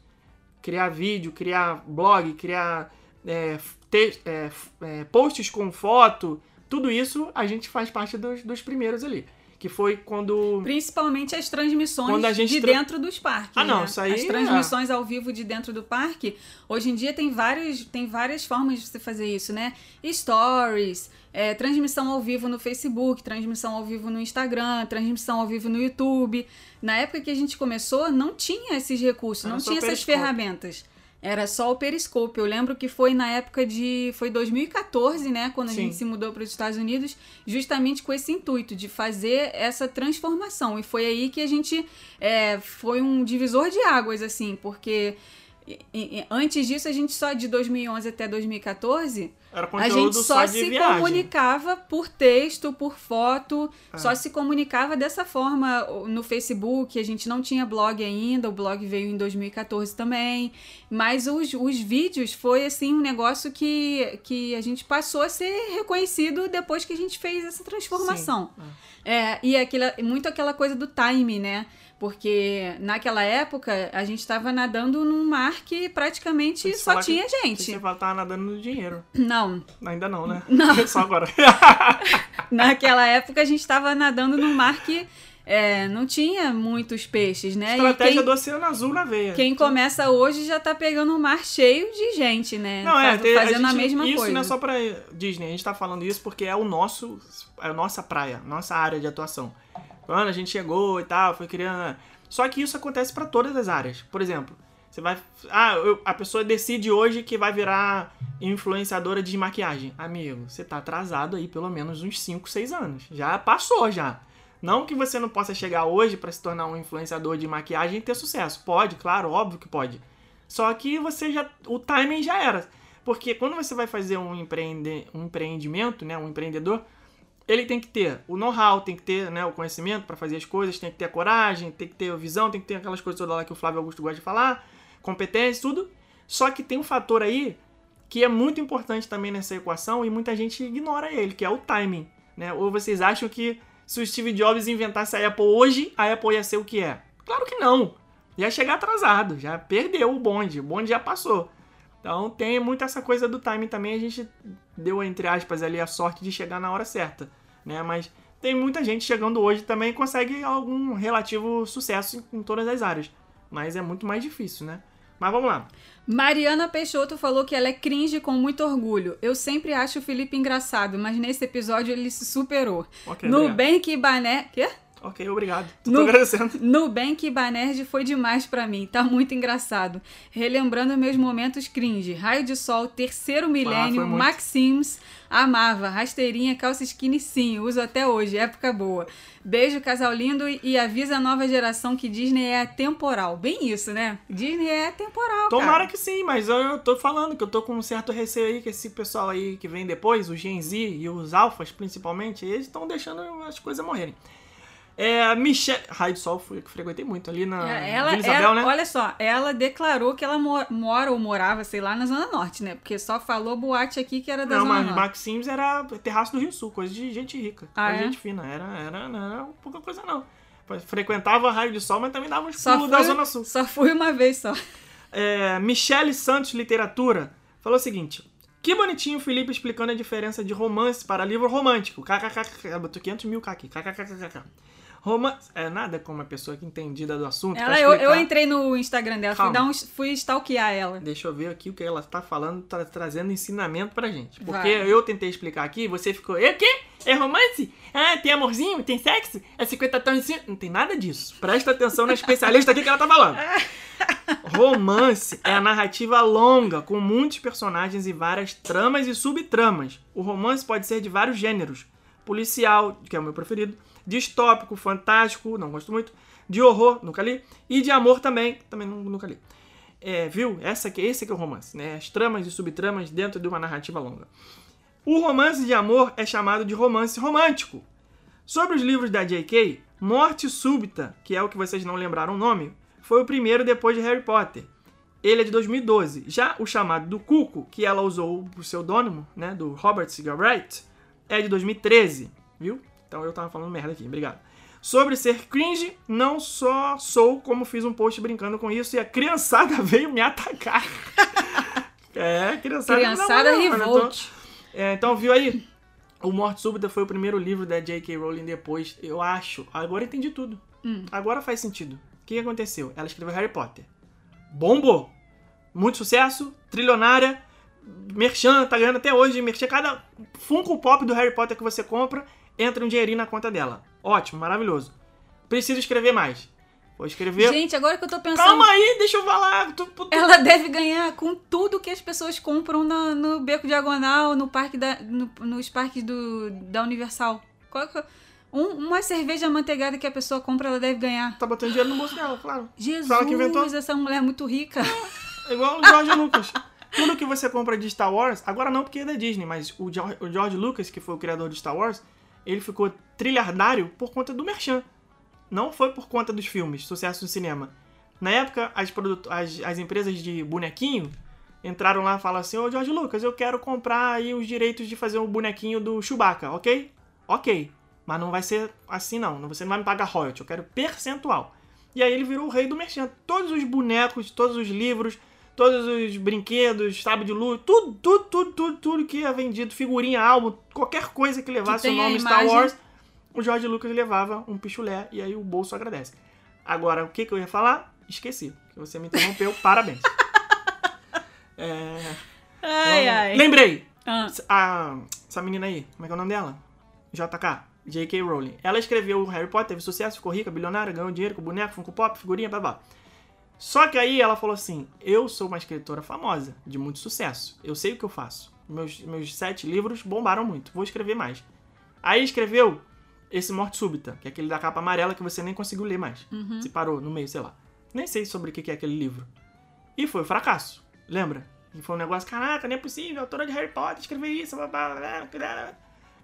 Criar vídeo, criar blog, criar é, te- é, é, posts com foto, tudo isso a gente faz parte dos, dos primeiros ali. Que foi quando. Principalmente as transmissões Quando a gente de tra- dentro dos parques. Ah, não, né? isso aí As é- transmissões ao vivo de dentro do parque, hoje em dia tem, vários, tem várias formas de você fazer isso, né? Stories, é, transmissão ao vivo no Facebook, transmissão ao vivo no Instagram, transmissão ao vivo no YouTube. Na época que a gente começou, não tinha esses recursos, Era não só tinha essas ferramentas. Era só o Periscope. Eu lembro que foi na época de. Foi 2014, né? Quando a Sim. gente se mudou para os Estados Unidos, justamente com esse intuito de fazer essa transformação. E foi aí que a gente. é, foi um divisor de águas, assim, porque. Antes disso, a gente só de 2011 até 2014, Era a gente só de se viagem. comunicava por texto, por foto, É. só se comunicava dessa forma no Facebook. A gente não tinha blog ainda, o blog veio em 2014 também. Mas os, os vídeos foi assim um negócio que, que a gente passou a ser reconhecido depois que a gente fez essa transformação. Sim, É, e aquela, muito aquela coisa do time, né? Porque naquela época a gente estava nadando num mar que praticamente só que- tinha Você gente. fala que tava nadando no dinheiro. Não, Ainda não, né? Não. Só agora. naquela época a gente estava nadando num mar que é, não tinha muitos peixes, né? Estratégia quem, do Oceano Azul na veia. quem começa hoje já tá pegando um mar cheio de gente, né? Não, é, fazendo a, gente- mesma isso coisa. não é só pra Disney, a gente tá falando isso porque é o nosso, é a nossa praia, nossa área de atuação. Quando a gente chegou e tal, foi criando... Só que isso acontece pra todas as áreas. Por exemplo, você vai... Ah, eu- a pessoa decide hoje que vai virar influenciadora de maquiagem. Amigo, você tá atrasado aí pelo menos uns 5, 6 anos. Já passou, já. Não que você não possa chegar hoje pra se tornar um influenciador de maquiagem e ter sucesso. Pode, claro, óbvio que pode. Só que você já. O timing já era. Porque quando você vai fazer um, empreende, um empreendimento, né? Um empreendedor, ele tem que ter o know-how, tem que ter né, o conhecimento para fazer as coisas, tem que ter a coragem, tem que ter a visão, tem que ter aquelas coisas todas lá que o Flávio Augusto gosta de falar, competência, tudo. Só que tem um fator aí que é muito importante também nessa equação e muita gente ignora ele, que é o timing. Né? Ou vocês acham que se o Steve Jobs inventasse a Apple hoje, a Apple ia ser o que é? Claro que não. Ia chegar atrasado, já perdeu o bonde, o bonde já passou. Então tem muito essa coisa do timing também, a gente deu, entre aspas, ali a sorte de chegar na hora certa, né? Mas tem muita gente chegando hoje também consegue algum relativo sucesso em, em todas as áreas. Mas é muito mais difícil, né? Mas vamos lá. Mariana Peixoto falou que ela é cringe com muito orgulho. Eu sempre acho o Felipe engraçado, mas nesse episódio ele se superou. Ok, obrigado. Nubank e Bané... Quê? Ok, obrigado. Tô No- agradecendo. Nubank e Banerd foi demais pra mim, tá muito engraçado. Relembrando meus momentos cringe. Raio de Sol, Terceiro Milênio, muito. Maxims, amava. Rasteirinha, calça skinny sim, uso até hoje, época boa. Beijo, casal lindo, e avisa a nova geração que Disney é atemporal. Bem isso, né? Disney é atemporal, Tomara cara. que sim, mas eu, eu tô falando que eu tô com um certo receio aí que esse pessoal aí que vem depois, os Gen Z e os Alphas principalmente, eles estão deixando as coisas morrerem. É, a Michelle. Raio de Sol que frequentei muito ali na É, Ela, Vila Isabel, ela- né? Olha só, ela declarou que ela mo- mora ou morava, sei lá, na Zona Norte, né? Porque só falou boate aqui que era da Não, Zona mas Norte. Maxims era terraço do Rio Sul, coisa de gente rica, Ah, coisa de é? gente fina. Era, era, não era pouca coisa não. Frequentava raio de sol, mas também dava uns pulos da Zona Sul. só fui uma vez só. É, Michele Santos Literatura falou o seguinte: Que bonitinho o Felipe explicando a diferença de romance para livro romântico. KKKK. Botou 500 mil K aqui. KKKK. Romance. É nada como uma pessoa que entendida do assunto. Ela, eu, eu entrei no Instagram dela, fui, dar um, fui stalkear ela. Deixa eu ver aqui o que ela tá falando, tá trazendo ensinamento pra gente. Porque Vai. eu tentei explicar aqui e você ficou. É o quê? É romance? Ah, tem amorzinho? Tem sexo? É 50 tons de cinza? Não tem nada disso. Presta atenção na especialista aqui que ela tá falando. Romance é a narrativa longa, com muitos personagens e várias tramas e subtramas. O romance pode ser de vários gêneros: policial, que é o meu preferido, distópico, fantástico, não gosto muito, de horror, nunca li, e de amor também, também nu- nunca li. É, viu? Essa aqui, esse aqui é o romance, né? As tramas e subtramas dentro de uma narrativa longa. O romance de amor é chamado de romance romântico. Sobre os livros da J.K., Morte Súbita, que é o que vocês não lembraram o nome, foi o primeiro depois de Harry Potter. Ele é de 2012. Já o chamado do Cuco, que ela usou o pseudônimo, né, do Robert Galbraith, é de 2013, viu? Então eu tava falando merda aqui, obrigado. Sobre ser cringe, não só sou, como fiz um post brincando com isso e a criançada veio me atacar. é, criançada. Criançada não, não, não, revolt. é, então, viu aí? O Morte Súbita foi o primeiro livro da J.K. Rowling depois, eu acho. Agora entendi tudo. Agora faz sentido. O que aconteceu? Ela escreveu Harry Potter. Bombou. Muito sucesso, trilionária, merchan, tá ganhando até hoje. Merchan, cada Funko Pop do Harry Potter que você compra, entra um dinheirinho na conta dela. Ótimo, maravilhoso. Preciso escrever mais. Vou escrever... Gente, agora que eu tô pensando. Calma aí, deixa eu falar. Tu- tu- Ela deve ganhar com tudo que as pessoas compram na- no Beco Diagonal, no parque da, no- nos parques do, da Universal. Qual que- um- uma cerveja amanteigada que a pessoa compra, ela deve ganhar. Tá botando dinheiro no bolso dela, claro. Jesus, Fala que inventou. essa mulher é muito rica. É igual o George Lucas. Tudo que você compra de Star Wars, agora não porque é da Disney, mas o George Lucas, que foi o criador de Star Wars, ele ficou trilhardário por conta do merchan. Não foi por conta dos filmes, sucesso no cinema. Na época, as, as, as empresas de bonequinho entraram lá e falaram assim, ô George Lucas, eu quero comprar aí os direitos de fazer o bonequinho do Chewbacca, ok? Ok. Mas não vai ser assim não, você não vai me pagar royalty, eu quero percentual. E aí ele virou o rei do merchan. Todos os bonecos, todos os livros, todos os brinquedos, sabe de luz, tudo, tudo, tudo, tudo, tudo que é vendido, figurinha, álbum, qualquer coisa que levasse Que o nome Star. Wars, o George Lucas levava um pichulé e aí o bolso agradece. Agora, o que, que eu ia falar? Esqueci. Que você me interrompeu, parabéns. É, Ai, ai. Lembrei! Ah, A, essa menina aí, como é que é o nome dela? JK, J.K. Rowling. Ela escreveu o Harry Potter, teve sucesso, ficou rica, bilionária, ganhou dinheiro com boneco, Funko Pop, figurinha, blá blá. Só que aí ela falou assim: Eu sou uma escritora famosa, de muito sucesso. Eu sei o que eu faço. Meus, meus sete livros bombaram muito, vou escrever mais. Aí escreveu esse Morte Súbita, que é aquele da capa amarela que você nem conseguiu ler mais. Se parou no meio, sei lá. Nem sei sobre o que é aquele livro. E foi um fracasso, lembra? E foi um negócio, caraca, não é possível, autora de Harry Potter escrever isso, blá, blá, blá, blá, blá.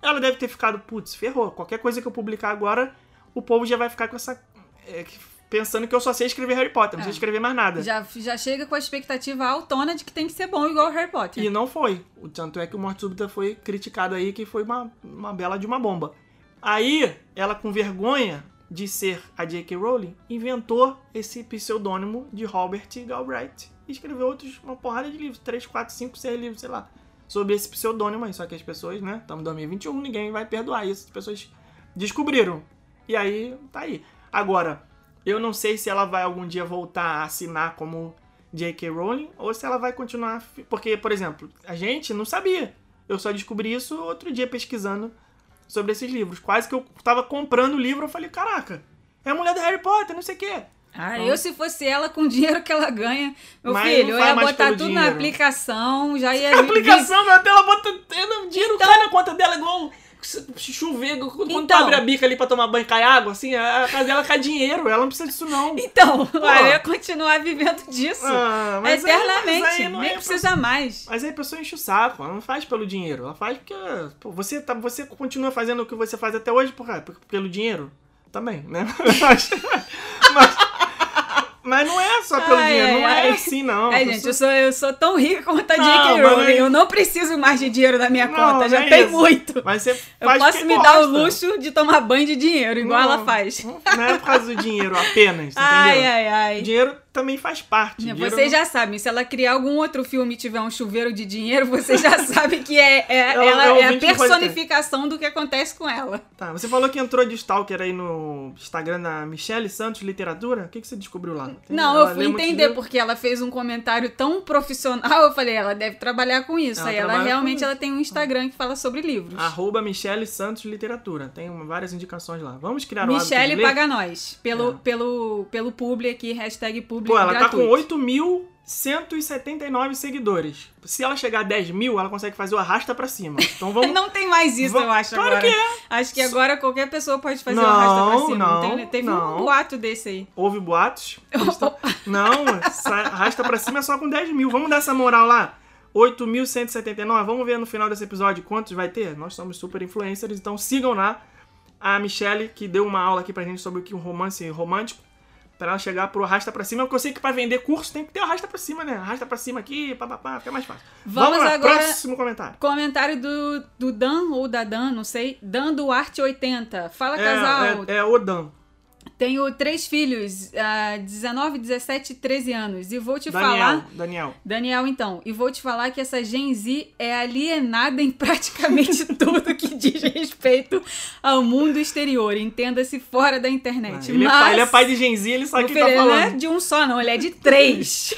Ela deve ter ficado, putz, ferrou. Qualquer coisa que eu publicar agora, o povo já vai ficar com essa. é, pensando que eu só sei escrever Harry Potter, não sei É. escrever mais nada. já, já chega com a expectativa autona de que tem que ser bom igual Harry Potter. E não foi. O tanto é que o Morte Súbita foi criticado aí que foi uma, uma bela de uma bomba. Aí, ela com vergonha de ser a J.K. Rowling, inventou esse pseudônimo de Robert Galbraith. E escreveu outros, uma porrada de livros, 3, 4, 5, 6 livros, sei lá, sobre esse pseudônimo aí. Só que as pessoas, né, estamos em 2021, ninguém vai perdoar isso. As pessoas descobriram. E aí, tá aí. Agora, eu não sei se ela vai algum dia voltar a assinar como J.K. Rowling ou se ela vai continuar. Porque, por exemplo, a gente não sabia. Eu só descobri isso outro dia pesquisando sobre esses livros. Quase que eu tava comprando o livro, eu falei, caraca, é a mulher do Harry Potter, não sei o quê. Ah, eu se fosse ela com o dinheiro que ela ganha, meu filho, eu ia botar tudo na dinheiro. aplicação, já ia A aplicação, meu ela bota dinheiro Então- cai na conta dela igual chover. Quando tu Então. abre a bica ali pra tomar banho cai água, assim, a casa dela cai dinheiro. Ela não precisa disso, não. Então, eu ia continuar vivendo disso Ah, eternamente, aí não nem é precisa mais. Mas aí a pessoa enche o saco, ela não faz pelo dinheiro, ela faz porque pô, você, tá, você continua fazendo o que você faz até hoje por, por- pelo dinheiro também, né? Mas, mas, mas não é só pelo Ai, dinheiro, não ai, é ai. assim não. É, gente, eu sou, eu sou tão rica quanto a Não, J.K. mas Rowling. Eu não preciso mais de dinheiro da minha Não, conta, já é tem isso. muito. Mas você Eu posso me dar o gosta. luxo de tomar banho de dinheiro, igual Não, ela faz. Não é por causa do dinheiro apenas, Ai, entendeu? ai, O ai. dinheiro também faz parte. dinheiro Vocês não- já sabem, se ela criar algum outro filme e tiver um chuveiro de dinheiro, você já sabe que é, é- Ela- ela é é a personificação do que acontece com ela. Tá, você falou que entrou de Stalker aí no Instagram da Michelle Santos Literatura. O que, que você descobriu lá? Tem- Não, eu fui entender porque ela fez um comentário tão profissional. Eu falei, ela deve trabalhar com isso. Ela Aí ela realmente ela tem um Instagram que fala sobre livros. Arroba Michelle Santos Literatura. Tem várias indicações lá. Vamos criar o de ler? paga nós. Pelo, É. pelo, pelo publi aqui, hashtag publi Pô, ela tá gratuito. com 8.179 seguidores. Se ela chegar a 10 mil, ela consegue fazer o arrasta pra cima. Então vamos... Não tem mais isso, Va- eu acho, Claro agora. que é. Acho que agora qualquer pessoa pode fazer Não, o arrasta pra cima. não, tem, teve não. um boato desse aí. Houve boatos. Não, arrasta pra cima é só com 10 mil. Vamos dar essa moral lá. 8.179. Vamos ver no final desse episódio quantos vai ter. Nós somos super influencers, então sigam lá a Michelle, que deu uma aula aqui pra gente sobre o que um romance romântico. Pra ela chegar pro arrasta pra cima. Porque eu sei que pra vender curso tem que ter o arrasta pra cima, né? Arrasta pra cima aqui, papapá, fica mais fácil. Vamos lá, agora- próximo comentário. Comentário do, do Dan ou da Dan, não sei. Dan Duarte 80. Fala, casal. É, é, é Odan. Tenho três filhos, ah, 19, 17 e 13 anos. E vou te Daniel. falar. Daniel. Daniel, então, e vou te falar que essa Gen Z é alienada em praticamente tudo que diz respeito ao mundo exterior. Entenda-se fora da internet. Ele, é Mas, pai, ele é pai de Gen Z, ele sabe o que tá filho, ele não é falando. de um só, não, ele é de três.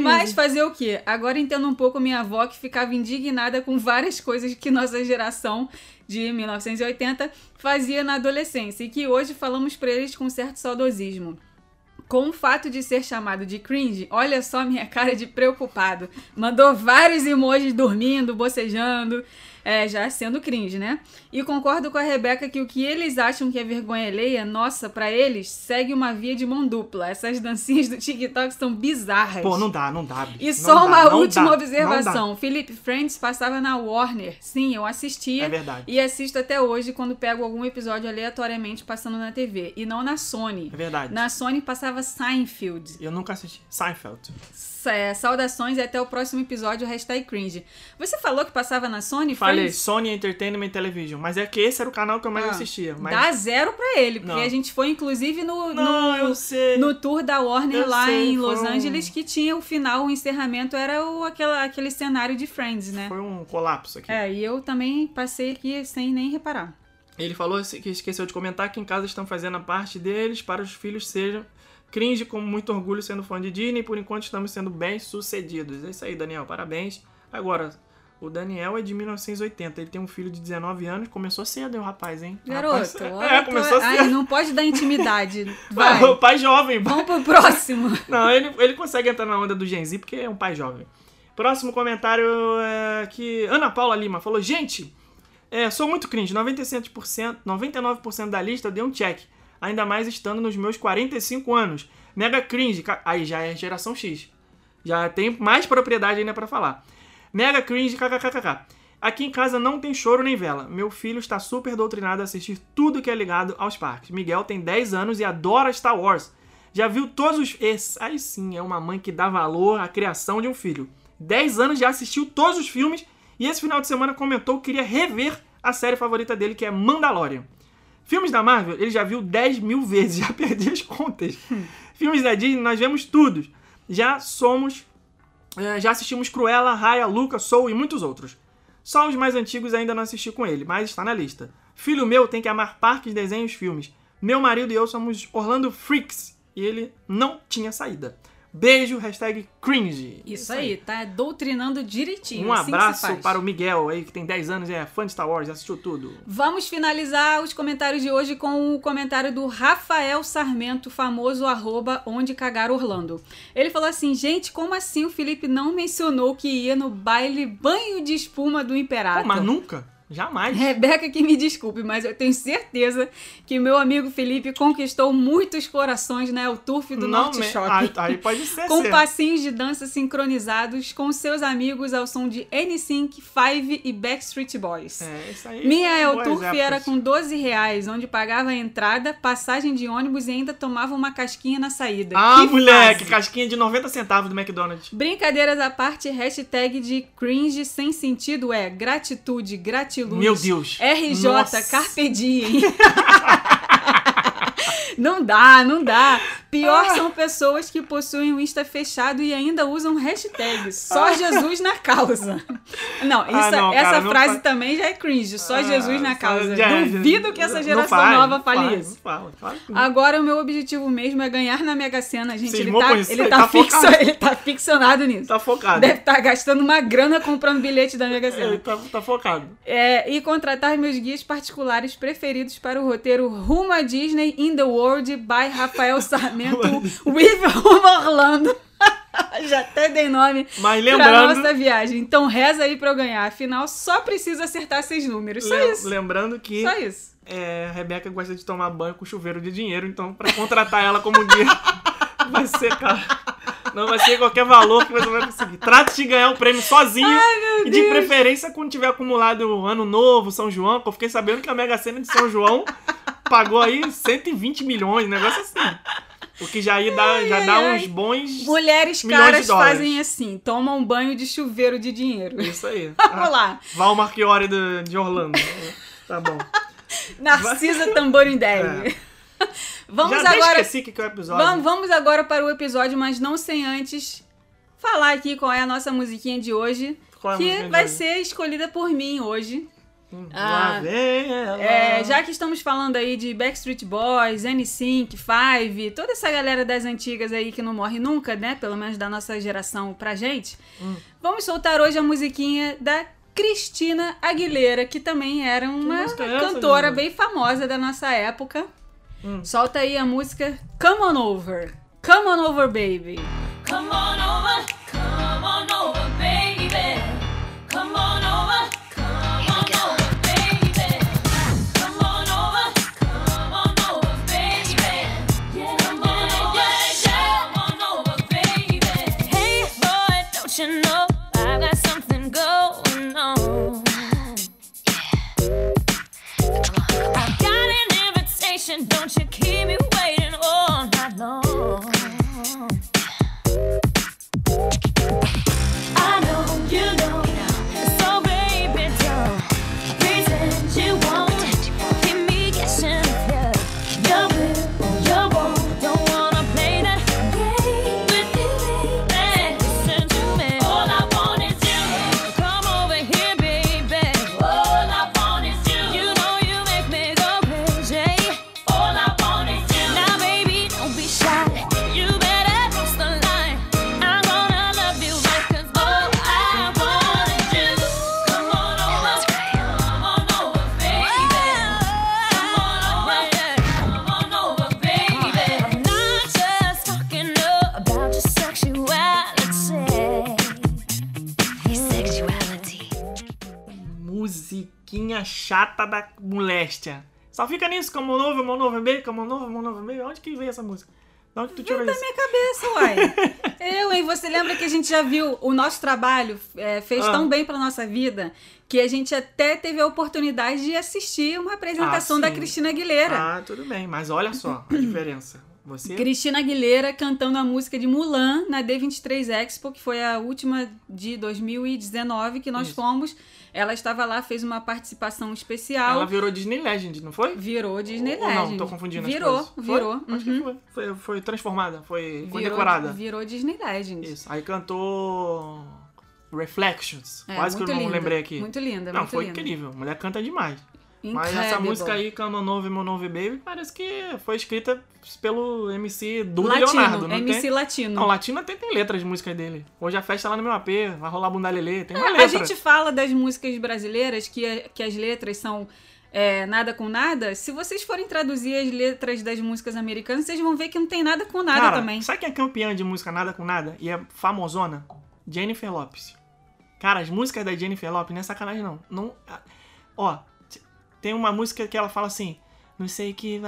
Mas fazer o quê? Agora entendo um pouco minha avó que ficava indignada com várias coisas que nossa geração de 1980 fazia na adolescência e que hoje falamos pra eles com certo saudosismo. Com o fato de ser chamado de cringe, olha só minha cara de preocupado. Mandou vários emojis dormindo, bocejando, é, já sendo cringe, né? E concordo com a Rebeca que o que eles acham que é vergonha alheia, nossa, pra eles, segue uma via de mão dupla. Essas dancinhas do TikTok são bizarras. Pô, não dá, não dá. bicho. E Não só dá, uma última dá, observação. Felipe Friends passava na Warner. Sim, eu assistia. É verdade. E assisto até hoje quando pego algum episódio aleatoriamente passando na TV. E não na Sony. É verdade. Na Sony passava Seinfeld. Eu nunca assisti. Seinfeld. É, saudações e até o próximo episódio, hashtag cringe. Você falou que passava na Sony? Falei, Friends? Sony Entertainment Television. Mas é que esse era o canal que eu mais Ah, assistia. Mas... Dá zero pra ele, porque Não. a gente foi inclusive no, Não, no, no tour da Warner Eu lá sei, em Los um- Angeles que tinha o final, o encerramento era o, aquela, aquele cenário de Friends, né? Foi um colapso aqui. É, e eu também passei aqui sem nem reparar. Ele falou que esqueceu de comentar que em casa estão fazendo a parte deles para os filhos sejam cringe com muito orgulho sendo fã de Disney. Por enquanto estamos sendo bem sucedidos. É isso aí, Daniel. Parabéns. Agora, o Daniel é de 1980. Ele tem um filho de 19 anos. Começou cedo, hein, o rapaz, hein? Garoto, rapaz- É, começou Ai, cedo. não pode dar intimidade. Vai. O pai jovem. Vamos pro próximo. Não, ele, ele consegue entrar na onda do Gen Z porque é um pai jovem. Próximo comentário é que Ana Paula Lima falou: Gente, é, sou muito cringe. 97%, 99% da lista eu dei um check. Ainda mais estando nos meus 45 anos. Mega cringe. Aí já é geração X. Já tem mais propriedade ainda pra falar. Mega cringe, kkkk. Aqui em casa não tem choro nem vela. Meu filho está super doutrinado a assistir tudo que é ligado aos parques. Miguel tem 10 anos e adora Star Wars. Já viu todos os. Esse, aí sim, é uma mãe que dá valor à criação de um filho. 10 anos já assistiu todos os filmes e esse final de semana comentou que queria rever a série favorita dele, que é Mandalorian. Filmes da Marvel, ele já viu 10 mil vezes, já perdi as contas. Filmes da Disney, nós vemos tudo. Já somos. eh, Já assistimos Cruella, Raya, Luca, Soul e muitos outros. Só os mais antigos ainda não assisti com ele, mas está na lista. Filho meu tem que amar parques, desenhos, filmes. Meu marido e eu somos Orlando Freaks. E ele não tinha saída. Beijo, hashtag cringe. Isso aí, tá doutrinando direitinho. Um assim abraço para o Miguel aí, que tem 10 anos e é fã de Star Wars, assistiu tudo. Vamos finalizar os comentários de hoje com o comentário do Rafael Sarmento, famoso arroba onde cagar Orlando. Ele falou assim, gente, como assim o Felipe não mencionou que ia no baile banho de espuma do Pô, Imperator? mas nunca. Jamais. Rebeca que me desculpe, mas eu tenho certeza que meu amigo Felipe conquistou muitos corações na El Turf do não, Norte me- Shopping. Aí, pode ser. Com ser. passinhos de dança sincronizados com seus amigos ao som de NSYNC, Five e Backstreet Boys. É, isso aí. Minha El boas Turf épocas. era com 12 reais, onde pagava a entrada, passagem de ônibus e ainda tomava uma casquinha na saída. Ah, Que moleque, fase. casquinha de 90 centavos do McDonald's. Brincadeiras à parte, hashtag de cringe sem sentido é gratitude, gratiluz. Meu Deus. RJ, Nossa. Carpe Diem. Não dá, não dá. Pior Ah. são pessoas que possuem o Insta fechado e ainda usam hashtag só Jesus na causa. Não, isso- Ah, não, essa cara, frase também já é cringe, só Ah, Jesus na causa. já- Duvido que essa geração faz, nova fale faz, isso. não. Agora o meu objetivo mesmo é ganhar na Mega Sena, gente. Ele tá, ele, ele tá tá fixo, ele tá ficcionado nisso. Tá focado. Deve estar gastando uma grana comprando bilhete da Mega Ele Sena. tá, tá focado. É, e contratar meus guias particulares preferidos para o roteiro Rumo a Disney in the World by Rafael Sarmento with Orlando. Já até dei nome Mas lembrando, nossa viagem. Então reza aí pra eu ganhar. Afinal, só preciso acertar seis números. Só isso. lembrando que Só isso. é, a Rebeca gosta de tomar banho com chuveiro de dinheiro, então pra contratar ela como guia vai ser caro. Não vai ser qualquer valor que você vai conseguir. Trate de ganhar o prêmio sozinho e de preferência quando tiver acumulado Ano Novo, São João, que eu fiquei sabendo que a Mega Sena de São João pagou aí 120 milhões, negócio assim. O que já ia dar, já ai, dá ai. uns bons. Mulheres de caras fazem assim, tomam um banho de chuveiro de dinheiro. Isso aí. Vamos lá. Val Marchiori do- de Orlando. Tá bom. Narcisa Tamborindeg. Vamos É. já até agora. esqueci que que é o episódio. Vamos, vamos agora para o episódio, mas não sem antes falar aqui qual é a nossa musiquinha de hoje. Qual é a que de vai ser escolhida por mim hoje. Lá Ah, vem ela. É, já que estamos falando aí de Backstreet Boys, NSYNC, Five, toda essa galera das antigas aí que não morre nunca, né? Pelo menos da nossa geração pra gente. Hum. Vamos soltar hoje a musiquinha da Cristina Aguilera, que também era uma é essa, cantora Lina? bem famosa da nossa época. Hum. Solta aí a música Come On Over. Come On Over, baby. Come on over, chata da moléstia. Só fica nisso, como novo, mão novo, baby, como novo, mão novo, baby. Onde que veio essa música? De onde tu tirou Da isso? minha cabeça, uai. Eu, hein? Você lembra que a gente já viu o nosso trabalho é, fez Ah. tão bem pra nossa vida que a gente até teve a oportunidade de assistir uma apresentação Ah, da. Cristina Aguilera. Ah, tudo bem, mas olha só a diferença. Você. Cristina Aguilera cantando a música de Mulan na D23 Expo, que foi a última de 2019 que nós Isso. fomos. Ela estava lá, fez uma participação especial. Ela virou Disney Legend, não foi? Virou Disney Ou não, Legend. tô confundindo as Virou, coisas. Foi? virou. Acho que uhum. foi. foi. Foi transformada, foi Virou, condecorada. virou Disney Legend. Isso. Aí cantou Reflections. É, Quase que eu não linda, lembrei aqui. Muito linda, não, muito foi linda. incrível. A mulher canta demais. Mas essa música aí, On Over, Mon Over Baby, parece que foi escrita pelo MC Duda Latino, Leonardo. Não MC tem... Latino. Não, Latino até tem letras de músicas dele. Hoje a festa é lá no meu AP, vai rolar bunda lelê, tem uma É, letra. a gente fala das músicas brasileiras que, que as letras são é, nada com nada. Se vocês forem traduzir as letras das músicas americanas, vocês vão ver que não tem nada com nada Cara, também. sabe quem é campeã de música nada com nada? E é famosona? Jennifer Lopes. Cara, as músicas da Jennifer Lopes não é sacanagem, não. não ó, tem uma música que ela fala assim: Não sei que.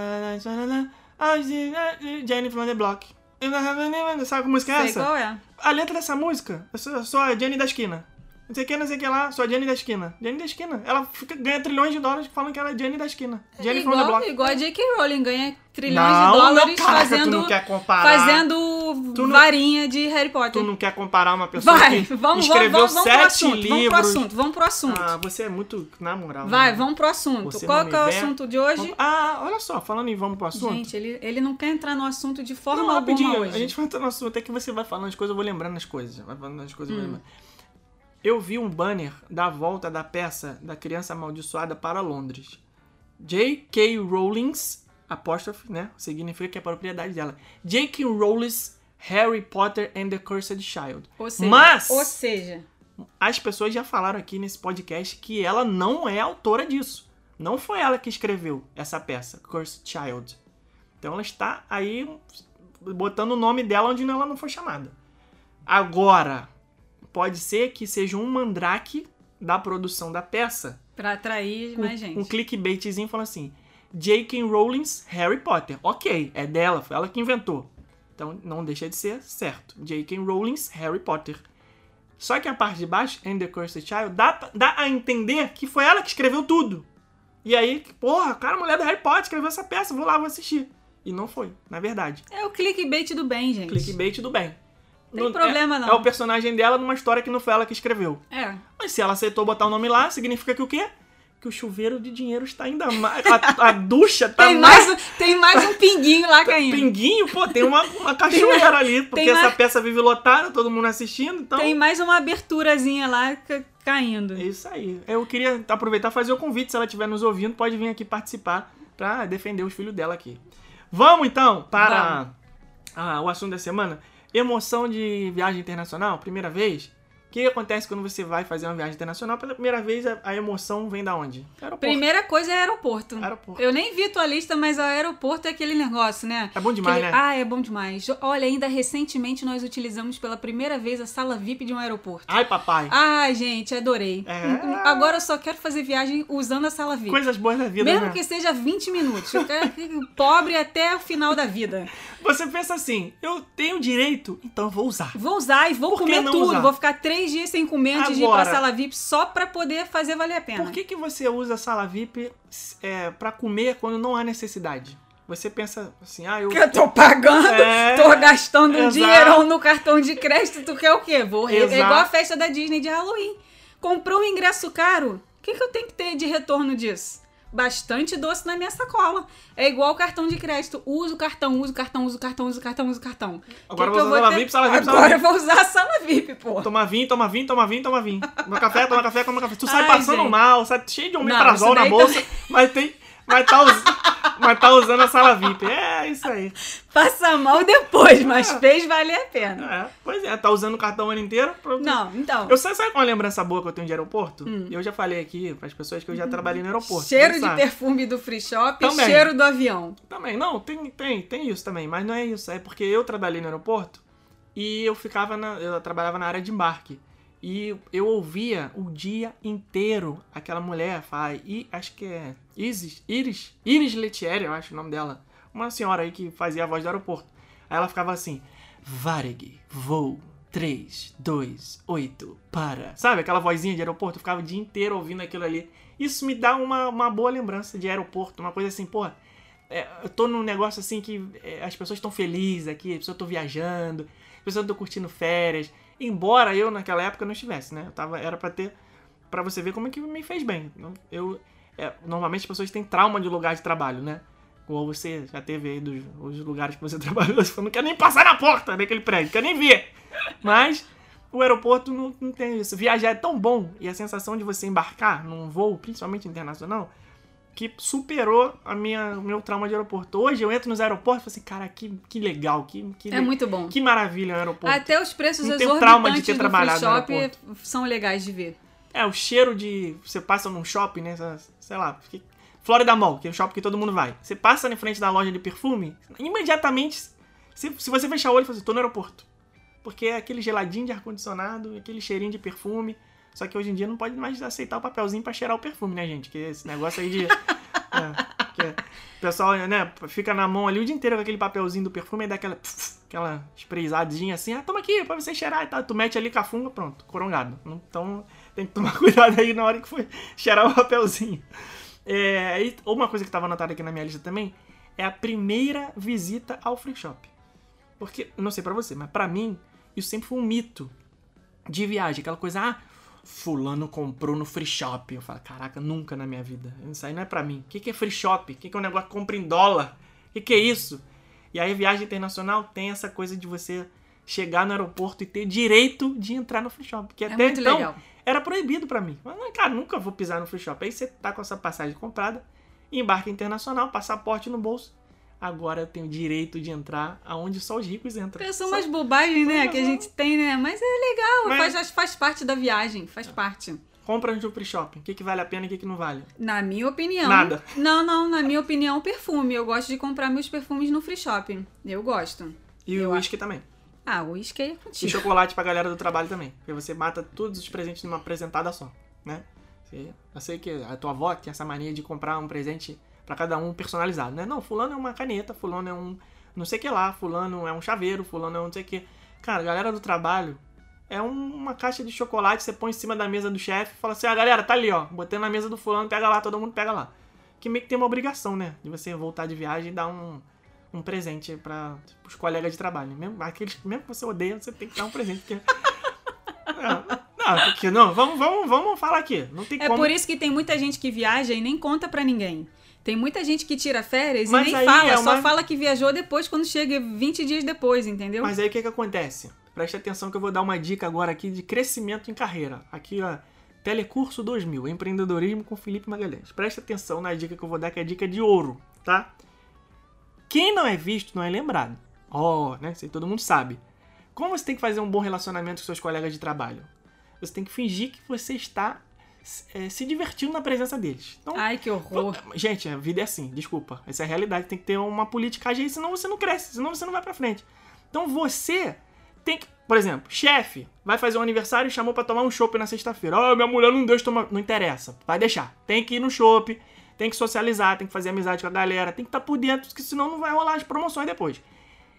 Jennifer on the Block. Sabe que música é Sei essa? qual é. A letra dessa música, eu sou, eu sou a Jenny da esquina. Não sei o que, não sei o que lá, sou a Jenny da esquina. Jenny da esquina. Ela fica- ganha trilhões de dólares falando que ela é Jenny da esquina. Jenny from the igual, block. igual a J.K. Rowling ganha trilhões Não, de dólares meu cara, tu fazendo, não quer comparar. fazendo Tu não- varinha de Harry Potter. Tu não quer comparar uma pessoa Vai, que vamos, escreveu vamos, vamos sete assunto. livros. Vamos pro assunto, vamos pro assunto. Ah, você é muito na moral. Vai, né? vamos pro assunto. Você Qual não é o assunto de hoje? Vamos- Ah, olha só, falando em vamos pro assunto. Gente, ele, ele não quer entrar no assunto de forma não, alguma rapidinho, hoje. a gente vai entrar no assunto, até que você vai falando as coisas, eu vou lembrando as coisas. Vai falando as coisas, eu vou Hum. lembrando. Eu vi um banner da volta da peça da Criança Amaldiçoada para Londres. J.K. Rowling's, apóstrofe, né? Significa que é a propriedade dela. J.K. Rowling's Harry Potter and the Cursed Child. Ou seja, Mas ou seja, as pessoas já falaram aqui nesse podcast que ela não é autora disso. Não foi ela que escreveu essa peça, Cursed Child. Então ela está aí botando o nome dela onde ela não foi chamada. Agora, pode ser que seja um mandrake da produção da peça. pra atrair com mais gente. Um clickbaitzinho falando assim: J.K. Rowling's Harry Potter. Ok, é dela, foi ela que inventou. Então não deixa de ser certo. J.K. Rowling's Harry Potter. Só que a parte de baixo, And the Cursed Child, dá, dá a entender que foi ela que escreveu tudo. E aí, porra, cara, a mulher do Harry Potter escreveu essa peça, vou lá, vou assistir. E não foi, na verdade. É o clickbait do bem, gente. Clickbait do bem. Tem problema, é, não. É o personagem dela numa história que não foi ela que escreveu. É. Mas se ela aceitou botar o nome lá, significa que o quê? Que o chuveiro de dinheiro está ainda mais. A, a ducha tá Tem mais. mais, um- tem mais um pinguinho lá caindo. Pinguinho, pô, tem uma, uma cachoeira ali, porque essa mais- peça vive lotada, todo mundo assistindo, então. Tem mais uma aberturazinha lá ca- caindo. É isso aí. Eu queria aproveitar e fazer o convite, se ela estiver nos ouvindo, pode vir aqui participar pra defender os filhos dela aqui. Vamos então para ah, o assunto da semana. Emoção de viagem internacional, primeira vez. O que acontece quando você vai fazer uma viagem internacional? Pela primeira vez, a, emoção vem da onde? Aeroporto. Primeira coisa é aeroporto. Aeroporto. Eu nem vi tua lista, mas o aeroporto é aquele negócio, né? É bom demais, Aquele- né? Ah, é bom demais. Olha, ainda recentemente nós utilizamos pela primeira vez a sala VIP de um aeroporto. Ai, papai. Ai, gente, adorei. É. Agora eu só quero fazer viagem usando a sala VIP. Coisas boas da vida, Mesmo né? que seja 20 minutos. Eu quero que- Pobre até o final da vida. Você pensa assim, eu tenho direito, então eu vou usar. Vou usar e vou comer pra usar? Vou ficar três dias sem comer antes de ir Agora- pra sala VIP só pra poder fazer valer a pena. Por que, que você usa a sala VIP é, para comer quando não há necessidade? Você pensa assim, ah, eu. Porque eu tô pagando, É, tô gastando um dinheirão no cartão de crédito, tu quer o quê? Vou re-. É igual a festa da Disney de Halloween. Comprou um ingresso caro, o que, que eu tenho que ter de retorno disso? Bastante doce na minha sacola. É igual o cartão de crédito. Uso o cartão, uso o cartão, uso o cartão, uso o cartão, uso o cartão. Agora Que vou usar ter? sala VIP, sala VIP, sala Agora eu vou usar a sala VIP, pô. Toma vinho, toma vinho, toma vinho, toma vinho. Toma café, toma café, toma café. Tu sai Ai, passando gente. mal, sai cheio de Não, omeprazol na bolsa, mas tem. Mas tá, us... mas tá usando a sala VIP. É isso aí. Passa mal depois, mas fez valer a pena. É, pois é, tá usando o cartão o ano inteiro. Não, então. Eu sei, sabe qual é a lembrança boa que eu tenho de aeroporto? Eu já falei aqui pras pessoas que eu já trabalhei no aeroporto. Hum. Cheiro de sabe. perfume do free shop, Também. cheiro do avião. Também, não, tem, tem, tem isso também, mas não é isso. É porque eu trabalhei no aeroporto e eu ficava na. Eu trabalhava na área de embarque. E eu ouvia o dia inteiro aquela mulher falar, e acho que é Isis, Iris, Iris Letieri, eu acho o nome dela. Uma senhora aí que fazia a voz do aeroporto. Aí ela ficava assim, Varig, voo 3, 2, 8, para. Sabe aquela vozinha de aeroporto? Eu ficava o dia inteiro ouvindo aquilo ali. Isso me dá uma, uma boa lembrança de aeroporto, uma coisa assim, porra. É, eu tô num negócio assim que é, as pessoas estão felizes aqui, as pessoas estão viajando, as pessoas estão curtindo férias. Embora eu naquela época não estivesse, né? Eu tava, era pra ter. para você ver como é que me fez bem. Eu, é, normalmente as pessoas têm trauma de lugar de trabalho, né? Ou você já teve aí dos, os lugares que você trabalhou, você não quer nem passar na porta daquele prédio, quer nem ver. Mas o aeroporto não, não tem isso. Viajar é tão bom e a sensação de você embarcar num voo, principalmente internacional, que superou a minha, o meu trauma de aeroporto. Hoje eu entro nos aeroportos e falo assim, cara, que, que legal, que, que, É muito bom. que maravilha o aeroporto. Até os preços Não exorbitantes trauma de ter do trabalhado free no shop aeroporto. são legais de ver. É, o cheiro de. Você passa num shopping, né? Sei lá. que- Florida Mall, que é o shopping que todo mundo vai. Você passa na frente da loja de perfume, imediatamente, se, se você fechar o olho, você fala assim, tô no aeroporto. Porque é aquele geladinho de ar-condicionado, aquele cheirinho de perfume. Só que hoje em dia não pode mais aceitar o papelzinho pra cheirar o perfume, né, gente? Que esse negócio aí de. é, que o pessoal, né, fica na mão ali o dia inteiro com aquele papelzinho do perfume e dá aquela. aquela sprayzadinha assim, ah, toma aqui pra você cheirar e tal. Tu mete ali com a funga, pronto, corongado. Então tem que tomar cuidado aí na hora que for cheirar o papelzinho. É, e uma coisa que tava anotada aqui na minha lista também é a primeira visita ao free shop. Porque, não sei pra você, mas pra mim, isso sempre foi um mito de viagem. Aquela coisa, ah, fulano comprou no free shop. Eu falo, caraca, nunca na minha vida. Isso aí não é pra mim. O que, que é free shop? O que, que é um negócio que compra em dólar? O que, que é isso? E aí, viagem internacional tem essa coisa de você chegar no aeroporto e ter direito de entrar no free shop. Que É até então legal. era proibido pra mim. Mas, cara, nunca vou pisar no free shop. Aí você tá com essa passagem comprada, embarque internacional, passaporte no bolso. Agora eu tenho direito de entrar aonde só os ricos entram. São umas bobagens, né, que a gente tem, né? Mas é legal, Mas- faz, faz parte da viagem, faz parte. Compra no free shopping. O que, que vale a pena e o que, que não vale? Na minha opinião. Nada. Não, não, na minha opinião, perfume. Eu gosto de comprar meus perfumes no free shopping. Eu gosto. E Eu o uísque também. Ah, o uísque é E contigo. chocolate pra galera do trabalho também. Porque você mata todos os presentes numa apresentada só, né? Eu sei que a tua avó tem essa mania de comprar um presente pra cada um personalizado, né? Não, fulano é uma caneta, fulano é um não sei o que lá, fulano é um chaveiro, fulano é um não sei o que. Cara, a galera do trabalho é um- uma caixa de chocolate, você põe em cima da mesa do chefe e fala assim, ah, galera, tá ali, ó, botei na mesa do fulano, pega lá, todo mundo pega lá. Que meio que tem uma obrigação, né? De você voltar de viagem e dar um, um presente para os colegas de trabalho. Mesmo, aqueles, mesmo que você odeia, você tem que dar um presente. Porque... não, não, porque não, vamos, vamos, vamos falar aqui. Não tem É como. por isso que tem muita gente que viaja e nem conta pra ninguém. Tem muita gente que tira férias Mas e nem fala, é só uma- fala que viajou depois quando chega 20 dias depois, entendeu? Mas aí o que, que acontece? Preste atenção que eu vou dar uma dica agora aqui de crescimento em carreira. Aqui, ó. Telecurso 2000, empreendedorismo com Felipe Magalhães. Preste atenção na dica que eu vou dar, que é a dica de ouro, tá? Quem não é visto não é lembrado. Ó, né? Isso aí todo mundo sabe. Como você tem que fazer um bom relacionamento com seus colegas de trabalho? Você tem que fingir que você está se divertindo na presença deles. Então, Ai, que horror. Gente, a vida é assim, desculpa. Essa é a realidade. Tem que ter uma politicagem aí, senão você não cresce, senão você não vai pra frente. Então você tem que, por exemplo, chefe vai fazer um aniversário e chamou pra tomar um chopp na sexta-feira. Ah, minha mulher não deixa tomar. Não interessa, vai deixar. Tem que ir no chopp, tem que socializar, tem que fazer amizade com a galera, tem que estar por dentro, porque senão não vai rolar as promoções depois.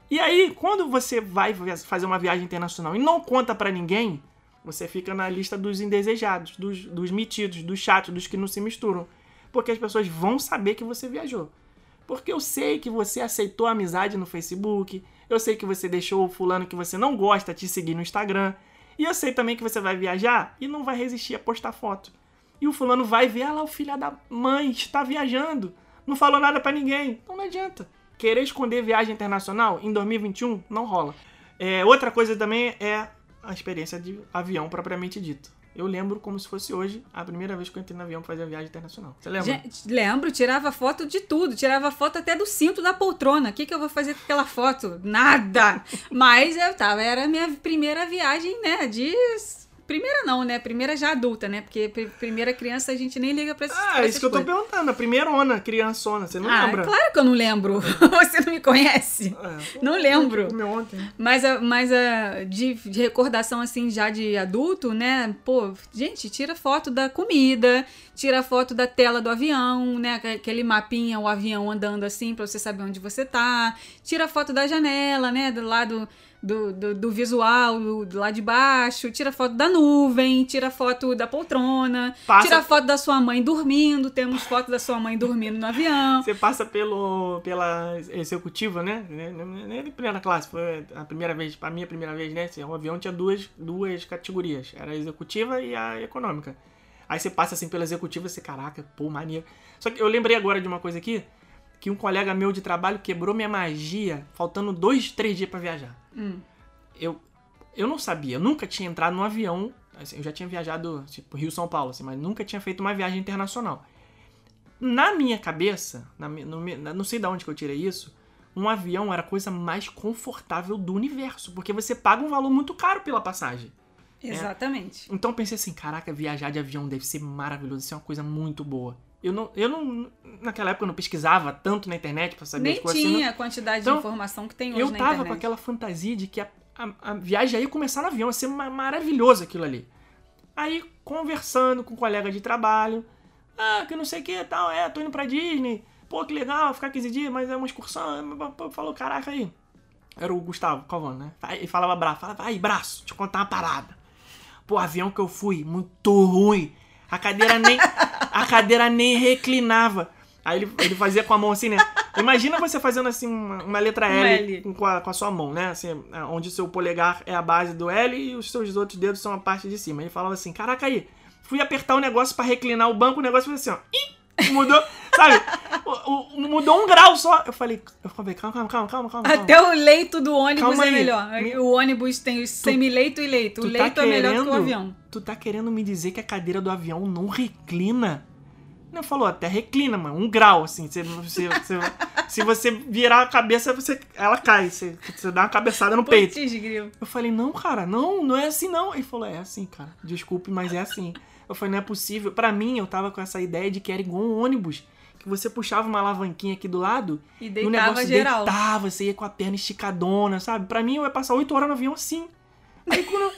E aí, quando você vai fazer uma viagem internacional e não conta pra ninguém, você fica na lista dos indesejados, dos, dos metidos, dos chatos, dos que não se misturam. Porque as pessoas vão saber que você viajou. Porque eu sei que você aceitou a amizade no Facebook, eu sei que você deixou o fulano que você não gosta te seguir no Instagram, e eu sei também que você vai viajar e não vai resistir a postar foto. E o fulano vai ver, ah lá, o filho da mãe está viajando, não falou nada pra ninguém. Então não adianta. Querer esconder viagem internacional em 2021 não rola. É, outra coisa também é a experiência de avião propriamente dito. Eu lembro como se fosse hoje a primeira vez que eu entrei no avião pra fazer a viagem internacional. Você lembra? Gente, lembro, tirava foto de tudo. Tirava foto até do cinto da poltrona. O que, que eu vou fazer com aquela foto? Nada! Mas eu tava, era a minha primeira viagem, né? De. Primeira não, né? Primeira já adulta, né? Porque pri- primeira criança a gente nem liga pra essas Ah, pra é isso que eu tô coisas. perguntando. A primeira ona, criançona, você não ah, lembra? claro que eu não lembro. Você não me conhece. É, Não lembro. Comeu ontem. Mas, a, mas a, de, de recordação, assim, já de adulto, né? Pô, gente, tira foto da comida, tira foto da tela do avião, né? aque- Aquele mapinha, o avião andando assim, pra você saber onde você tá. Tira foto da janela, né? Do lado do, do, do visual, do, do lado de baixo. Tira foto da nuvem, tira foto da poltrona. Passa- Tira foto da sua mãe dormindo. Temos foto da sua mãe dormindo no avião. Você passa pelo, pela executiva, né? Nem é primeira classe, foi a primeira vez, a minha primeira vez, né? Assim, O avião tinha duas, duas categorias. Era a executiva e a econômica. Aí você passa assim pela executiva e você, caraca, pô, maneiro. Só que eu lembrei agora de uma coisa aqui, que um colega meu de trabalho quebrou minha magia, faltando dois, três dias pra viajar. Hum. eu, eu não sabia, eu nunca tinha entrado num avião. assim, eu já tinha viajado, tipo, Rio-São Paulo, assim, mas nunca tinha feito uma viagem internacional. Na minha cabeça, na, no na- não sei de onde que eu tirei isso, um avião era a coisa mais confortável do universo, porque você paga um valor muito caro pela passagem. Exatamente. Então eu pensei assim, caraca, viajar de avião deve ser maravilhoso, isso é uma coisa muito boa. Eu não, eu não, naquela época eu não pesquisava tanto na internet pra saber Nem as coisas. assim, tinha a quantidade Então, de informação que tem hoje eu na tava internet. com aquela fantasia de que a, a- a viagem ia começar no avião, ia ser ma- maravilhoso aquilo ali. Aí, conversando com um colega de trabalho, ah, que não sei o que tal, é, tô indo pra Disney, pô, que legal, ficar 15 dias, mas é uma excursão. Falou, caraca aí. Era o Gustavo Calvano, né? Aí falava braço, falava, aí, braço, deixa eu contar uma parada. Pô, avião que eu fui, muito ruim. A cadeira nem. a cadeira nem reclinava. Aí ele, ele fazia com a mão assim, né? Imagina você fazendo assim uma, uma letra Um L, L. Com, a, com a sua mão, né? Assim, onde o seu polegar é a base do L e os seus outros dedos são a parte de cima. Ele falava assim: Caraca aí, fui apertar o negócio pra reclinar o banco, o negócio fez assim, ó. Ih, mudou, sabe? O- o- mudou um grau só. Eu falei, eu falei, calma, calma, calma, calma, calma. Até o leito do ônibus Calma é aí. melhor. Me- O ônibus tem o semileito e leito. O tá leito é melhor do que o avião. Tu tá querendo me dizer que a cadeira do avião não reclina? Não falou, até reclina, mano. Um grau, assim. Se, se, se, se você virar a cabeça, você, ela cai. Você, você dá uma cabeçada no peito. Grilo. Eu falei, não, cara, não, não é assim não. Ele falou, é assim, cara. Desculpe, mas é assim. Eu falei, não é possível. Pra mim, eu tava com essa ideia de que era igual um ônibus. Que você puxava uma alavanquinha aqui do lado E e o deitava negócio geral. deitava, você ia com a perna esticadona, sabe? Pra mim, eu ia passar oito horas no avião assim. Aí quando,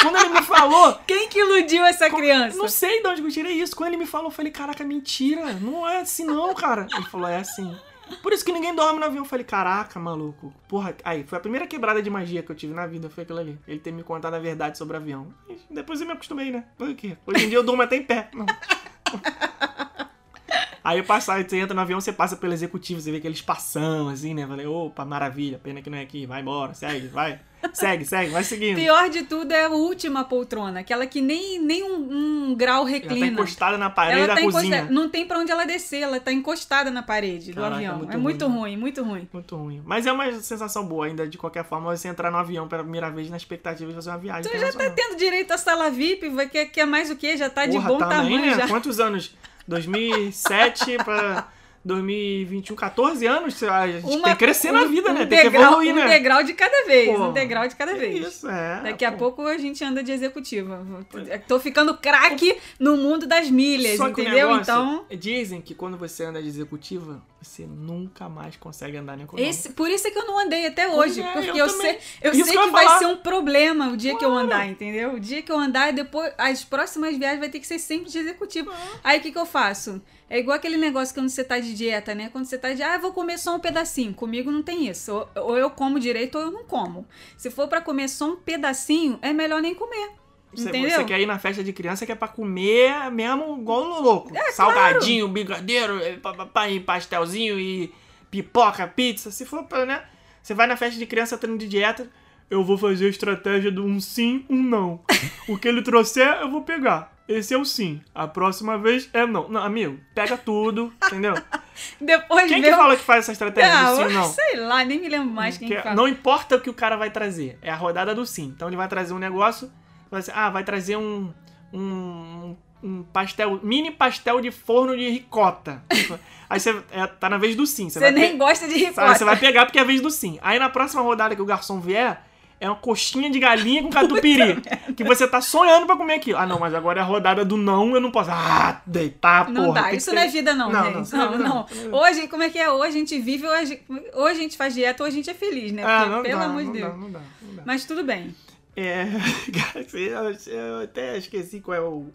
quando ele me falou, Quem que iludiu essa criança? não sei de onde eu tirei isso. Quando ele me falou, eu falei, caraca, mentira. Não é assim não, cara. Ele falou, é assim. Por isso que ninguém dorme no avião. Eu falei, caraca, maluco. Porra, aí, foi a primeira quebrada de magia que eu tive na vida, foi aquilo ali. Ele ter me contado a verdade sobre o avião. E depois eu me acostumei, né? Foi o quê? Hoje em dia eu durmo até em pé. Não. Aí passar, você entra no avião, você passa pelo executivo, você vê aqueles passão, assim, né? Falei, opa, maravilha, pena que não é aqui, vai embora, segue, vai. Segue, segue, vai seguindo. Pior de tudo é a última poltrona, aquela que nem, nem um, um grau Ela tá reclina. encostada na parede Ela da tá cozinha. encostada. Não tem pra onde ela descer, ela tá encostada na parede do Caraca, avião. muito é muito ruim, ruim, muito ruim. Muito ruim. Mas é uma sensação boa ainda, de qualquer forma, você entrar no avião pela primeira vez na expectativa de fazer uma viagem. Tu já tá tendo direito à sala VIP, quer, quer mais o quê? Já tá de Porra, bom também, tamanho né? já. Quantos anos? 2007 pra 2021, 14 anos? A gente tem que crescer na vida, né? Tem que evoluir, um né? degrau de cada vez, Pô, um degrau de cada vez. Isso, é. Daqui a pô. pouco a gente anda de executiva. Tô ficando craque no mundo das milhas, Só entendeu? Então, Dizem que quando você anda de executiva, você nunca mais consegue andar nem esse, por isso é que eu não andei até hoje. é, porque eu eu, sei, eu Isso sei que eu vai falar. ser um problema o dia que eu Claro. andar, entendeu? O dia que eu andar, depois as próximas viagens vai ter que ser sempre de executivo. Ah. Aí o que, que eu faço? É igual aquele negócio quando você tá de dieta, né? Quando você tá de, ah, vou comer só um pedacinho. Comigo não tem isso. Ou, ou eu como direito ou eu não como. Se for pra comer só um pedacinho, é melhor nem comer. Você, entendeu? você quer ir na festa de criança que é pra comer mesmo igual no louco. É, Salgadinho, brigadeiro, eh, pa- pa- pa- pastelzinho e pipoca, pizza. Se for pra, né? Você vai na festa de criança treino de dieta. Eu vou fazer a estratégia do um sim, um não. O que ele trouxer, eu vou pegar. Esse é o sim. A próxima vez é não. Não, amigo, pega tudo, entendeu? Depois Quem vê que o- fala que faz essa estratégia do Ah, sim ou não? sei lá, nem me lembro mais quem Que- fala. não importa o que o cara vai trazer, é a rodada do sim. Então ele vai trazer um negócio, ah, vai trazer um, um, um pastel, mini pastel de forno de ricota. Aí você é, tá na vez do sim. Você, Você nem pe- gosta de sabe, ricota. você vai pegar porque é a vez do sim. Aí na próxima rodada que o garçom vier, é uma coxinha de galinha com catupiry. que você tá sonhando pra comer aquilo. Ah, não, mas agora é a rodada do não, eu não posso. Ah, deitar, Não porra. dá, tem isso que não ter- é vida não, Não, gente. não, Não, não é vida, não. não. Hoje, como é que é? Hoje a gente vive, hoje, hoje a gente faz dieta, hoje a gente é feliz, né? Ah, Porque, não pelo dá, amor de não Deus. dá, não dá, não dá. Mas tudo bem. É. eu, até esqueci qual é o.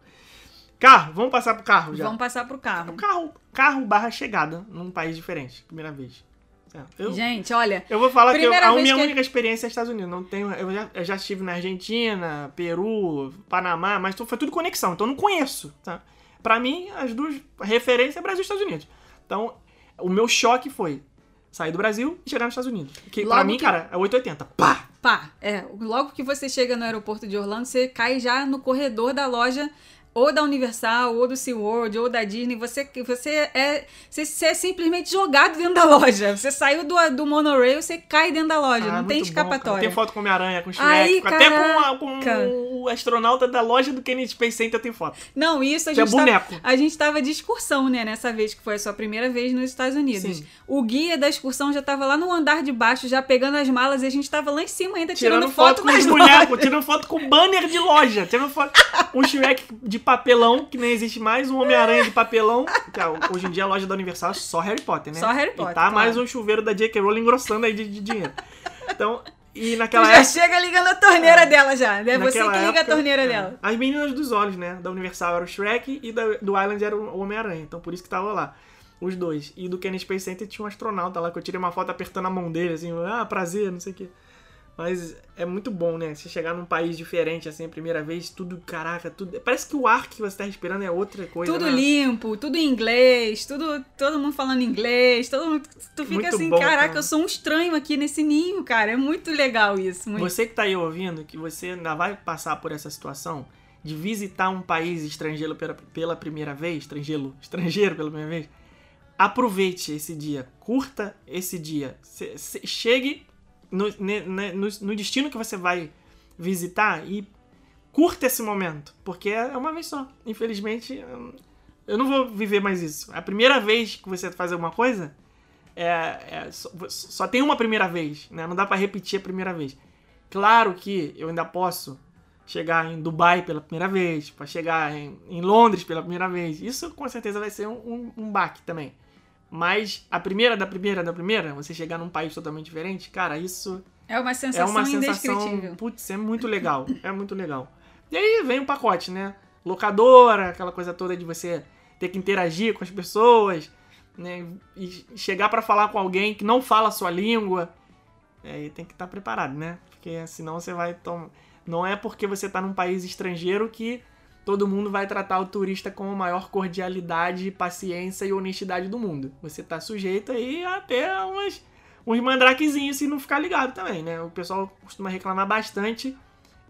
Carro, vamos passar pro carro já. Vamos passar pro carro. Carro, carro barra chegada num país diferente, primeira vez. É, eu, Gente, olha, eu vou falar que eu- a minha que- única experiência é Estados Unidos. Não tenho, eu, já, eu já estive na Argentina, Peru, Panamá, mas foi tudo conexão, então eu não conheço. Tá? Pra mim, as duas referências é Brasil e Estados Unidos. Então, o meu choque foi sair do Brasil e chegar nos Estados Unidos. Que pra mim, que- cara, é 880. Pá! Pá, é, logo que você chega no aeroporto de Orlando, você cai já no corredor da loja ou da Universal, ou do SeaWorld, ou da Disney, você, você, é, você, você é simplesmente jogado dentro da loja. Você saiu do, do monorail, você cai dentro da loja. Ah, não tem escapatória. Tem foto com Homem-Aranha, com Shrek, Aí, com- até com, com o astronauta da loja do Kennedy Space Center tem foto. Não, isso a é gente, tava, boneco. a gente tava de excursão, né? Nessa vez, que foi a sua primeira vez nos Estados Unidos. Sim. O guia da excursão já tava lá no andar de baixo, já pegando as malas, e a gente tava lá em cima ainda tirando, Tirando foto com nas os bonecos, tirando foto com banner de loja, tirando foto. Um Shrek de papelão, que nem existe mais, um Homem-Aranha de papelão. Que, ah, hoje em dia a loja da Universal é só Harry Potter, né? Só Harry Potter, E tá claro. mais um chuveiro da J.K. Rowling engrossando aí de, de dinheiro. Então, e Tu naquela já época. chega ligando a torneira dela já. É você que liga a época, torneira é, dela. As meninas dos olhos, né? Da Universal era o Shrek e da, do Island era o Homem-Aranha. Então por isso que tava lá. Os dois. E do Kennedy Space Center tinha um astronauta lá que eu tirei uma foto apertando a mão dele, assim, ah, prazer, não sei o quê. Mas é muito bom, né? Você chegar num país diferente, assim, a primeira vez, tudo, caraca, tudo. Parece que o ar que você tá respirando é outra coisa. Tudo né? limpo, tudo em inglês, tudo, todo mundo falando inglês, todo mundo, tu fica Muito assim, bom, caraca, cara. eu sou um estranho aqui nesse ninho, cara. É muito legal isso. Muito. Você que tá aí ouvindo, que você ainda vai passar por essa situação de visitar um país estrangeiro pela, pela primeira vez, estrangeiro, estrangeiro pela primeira vez, aproveite esse dia, curta esse dia, chegue no, no, no destino que você vai visitar e curta esse momento, porque é uma vez só. Infelizmente, eu não vou viver mais isso. A primeira vez que você faz alguma coisa, é, é- só, só tem uma primeira vez, né? Não dá pra repetir a primeira vez. Claro que eu ainda posso chegar em Dubai pela primeira vez, para chegar em, em Londres pela primeira vez. Isso com certeza vai ser um, um, um baque também. Mas a primeira da primeira da primeira, você chegar num país totalmente diferente, cara, isso É uma é sensação uma sensação. Putz, é muito legal. É muito legal. E aí vem o pacote, né? Locadora, aquela coisa toda de você ter que interagir com as pessoas, né? E chegar pra falar com alguém que não fala a sua língua. Aí tem que estar preparado, né? Porque senão você vai tomar. Não é porque você tá num país estrangeiro que todo mundo vai tratar o turista com a maior cordialidade, paciência e honestidade do mundo. Você tá sujeito aí a ter umas, uns mandrakezinhos se não ficar ligado também, né? O pessoal costuma reclamar bastante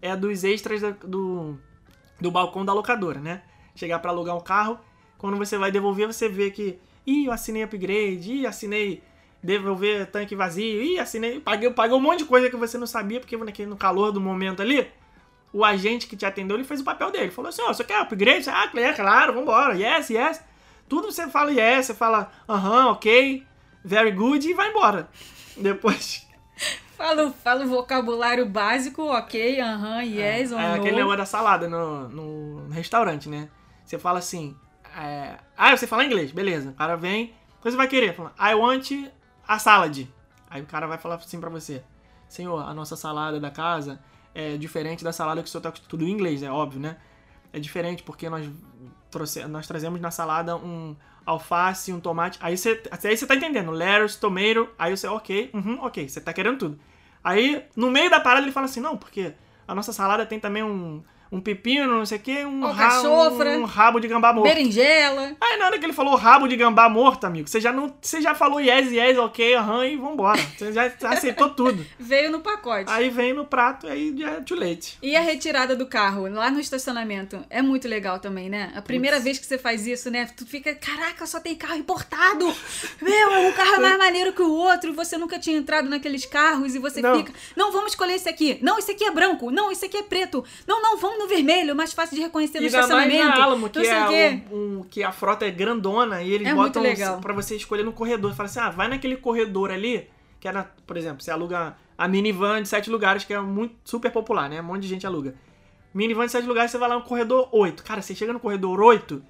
é dos extras da- do, do balcão da locadora, né? Chegar pra alugar um carro, quando você vai devolver, você vê que, ih, eu assinei upgrade, ih, assinei devolver tanque vazio, ih, assinei, paguei, paguei um monte de coisa que você não sabia, porque naquele, no calor do momento ali, o agente que te atendeu, ele fez o papel dele. Falou assim, ó, você quer upgrade? Ah, é, claro, vambora, yes, yes. Tudo você fala yes, você fala, aham, ok, very good, e vai embora. Depois, Fala, fala o vocabulário básico, ok, aham, yes ou é no. aquele negócio da salada no, no restaurante, né? Você fala assim, é, ah, você fala inglês, beleza. O cara vem, o que você vai querer? Fala, I want a salad. Aí o cara vai falar assim pra você, senhor, a nossa salada da casa é diferente da salada que o senhor tá tudo em inglês, é óbvio, né? É diferente porque nós, trouxe, nós trazemos na salada um alface, um tomate. Aí você, aí você tá entendendo, lettuce, tomato, aí você, ok, uhum, ok, você tá querendo tudo. Aí, no meio da parada, ele fala assim, não, porque a nossa salada tem também um, um pepino, não sei o que, um, ra- um rabo de gambá morto. Berinjela. Aí na hora que ele falou rabo de gambá morto, amigo, você já não, você já falou yes, yes, ok, aham, e vambora. Você já aceitou tudo. Veio no pacote. Aí vem no prato e aí já é too late. E a retirada do carro, lá no estacionamento, é muito legal também, né? A primeira vez que você faz isso, né? Tu fica, caraca, só tem carro importado! Meu, um carro é mais maneiro que o outro, e você nunca tinha entrado naqueles carros, e você Não. fica, não, vamos escolher esse aqui. Não, esse aqui é branco. Não, esse aqui é preto. Não, não, vamos no vermelho, mais fácil de reconhecer no E ainda mais estacionamento. na Alamo, que, não sei o quê. é um, um- que a frota é grandona e eles É botam pra você escolher no corredor. Fala assim, ah, vai naquele corredor ali, que é, na, por exemplo, você aluga a minivan de sete lugares, que é muito super popular, né? Um monte de gente aluga. Minivan de sete lugares, você vai lá no corredor 8. Cara, você chega no corredor 8,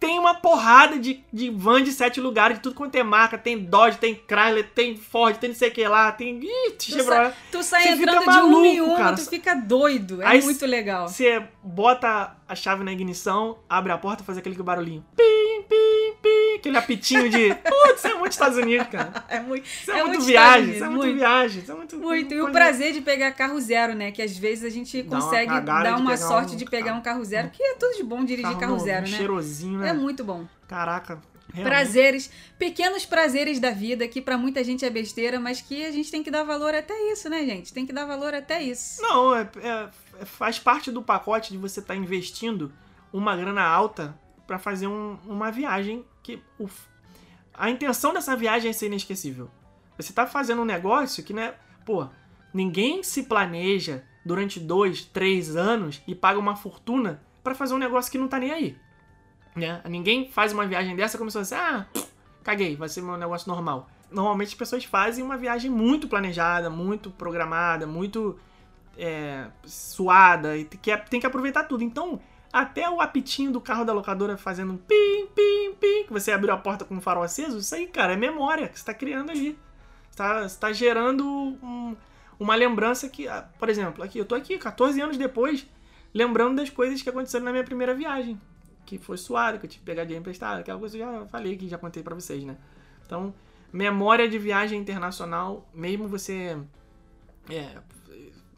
tem uma porrada de, de van de sete lugares, de tudo quanto é marca. Tem Dodge, tem Chrysler, tem Ford, tem não sei o que lá, tem ih, Tu, Chevrolet. sa tu sai entrando de uma em uma, cara. tu fica doido. É Aí muito legal. Você bota a chave na ignição, abre a porta, faz aquele barulhinho. Pim, pim, pim. Aquele apitinho de. Putz, isso é muito Estados Unidos, cara. É muito, Isso é, é muito muito viagem. Isso é Unidos, muito, viagem. Isso é muito. Muito. E o prazer de pegar carro zero, né? Que às vezes a gente uma consegue cagada dar uma sorte um de pegar carro- um carro zero, que é tudo de bom dirigir carro, novo, zero, né? Cheirosinho, né? É muito bom. Caraca. realmente. Prazeres, pequenos prazeres da vida, que pra muita gente é besteira, mas que a gente tem que dar valor até isso, né, gente? Tem que dar valor até isso. Não, é- é- faz parte do pacote de você estar investindo uma grana alta pra fazer um- uma viagem que o, a intenção dessa viagem é ser inesquecível. Você tá fazendo um negócio que, né, pô, ninguém se planeja durante dois, três anos e paga uma fortuna pra fazer um negócio que não tá nem aí. Né? Ninguém faz uma viagem dessa e começou assim, ah, caguei, vai ser meu negócio normal. Normalmente as pessoas fazem uma viagem muito planejada, muito programada, muito é, suada, e que, tem que aproveitar tudo. Então, até o apitinho do carro da locadora fazendo um pim, pim, pim, que você abriu a porta com o farol aceso, isso aí, cara, é memória que você tá criando ali. Você tá, gerando um- uma lembrança que, ah, por exemplo, aqui, eu tô aqui 14 anos depois, lembrando das coisas que aconteceram na minha primeira viagem. Que foi suada, que eu tive que pegar dinheiro emprestado, aquela coisa que eu já falei que já contei pra vocês, né? Então, memória de viagem internacional, mesmo você é,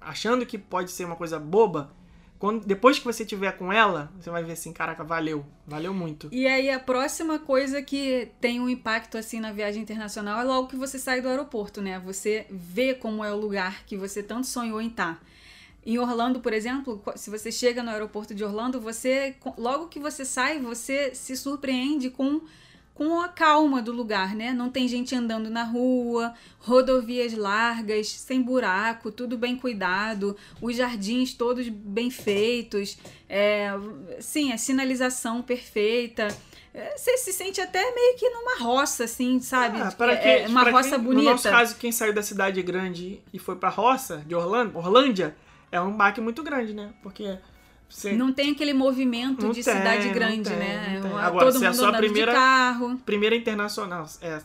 achando que pode ser uma coisa boba, quando, depois que você tiver com ela, você vai ver assim, caraca, valeu, valeu muito. E aí a próxima coisa que tem um impacto assim na viagem internacional é logo que você sai do aeroporto, né? Você vê como é o lugar que você tanto sonhou em estar. Em Orlando, por exemplo, se você chega no aeroporto de Orlando, você logo que você sai, você se surpreende com com a calma do lugar, né? Não tem gente andando na rua, rodovias largas, sem buraco, tudo bem cuidado, os jardins todos bem feitos, é, sim, a sinalização perfeita. É, Você se sente até meio que numa roça, assim, sabe? Ah, para É, quem- é uma para roça quem- bonita. No nosso caso, quem saiu da cidade grande e foi pra roça de Orlando, Orlândia, é um baque muito grande, né? Porque você Não tem aquele movimento Não de tem, cidade grande, tem, né? Agora, Todo se é a mundo sua andando primeira- de carro. primeira internacional é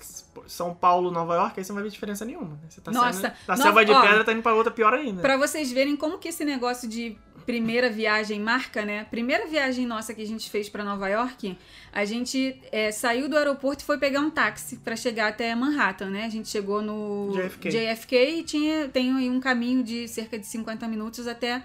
São Paulo, Nova York, aí você não vai ver diferença nenhuma. né? Você tá Nossa, saindo da Nova- selva de ó, pedra, tá indo pra outra pior ainda. Pra vocês verem como que esse negócio de primeira viagem marca, né? Primeira viagem nossa que a gente fez pra Nova York, a gente é, saiu do aeroporto e foi pegar um táxi pra chegar até Manhattan, né? A gente chegou no JFK. JFK e tinha, tem aí um caminho de cerca de 50 minutos até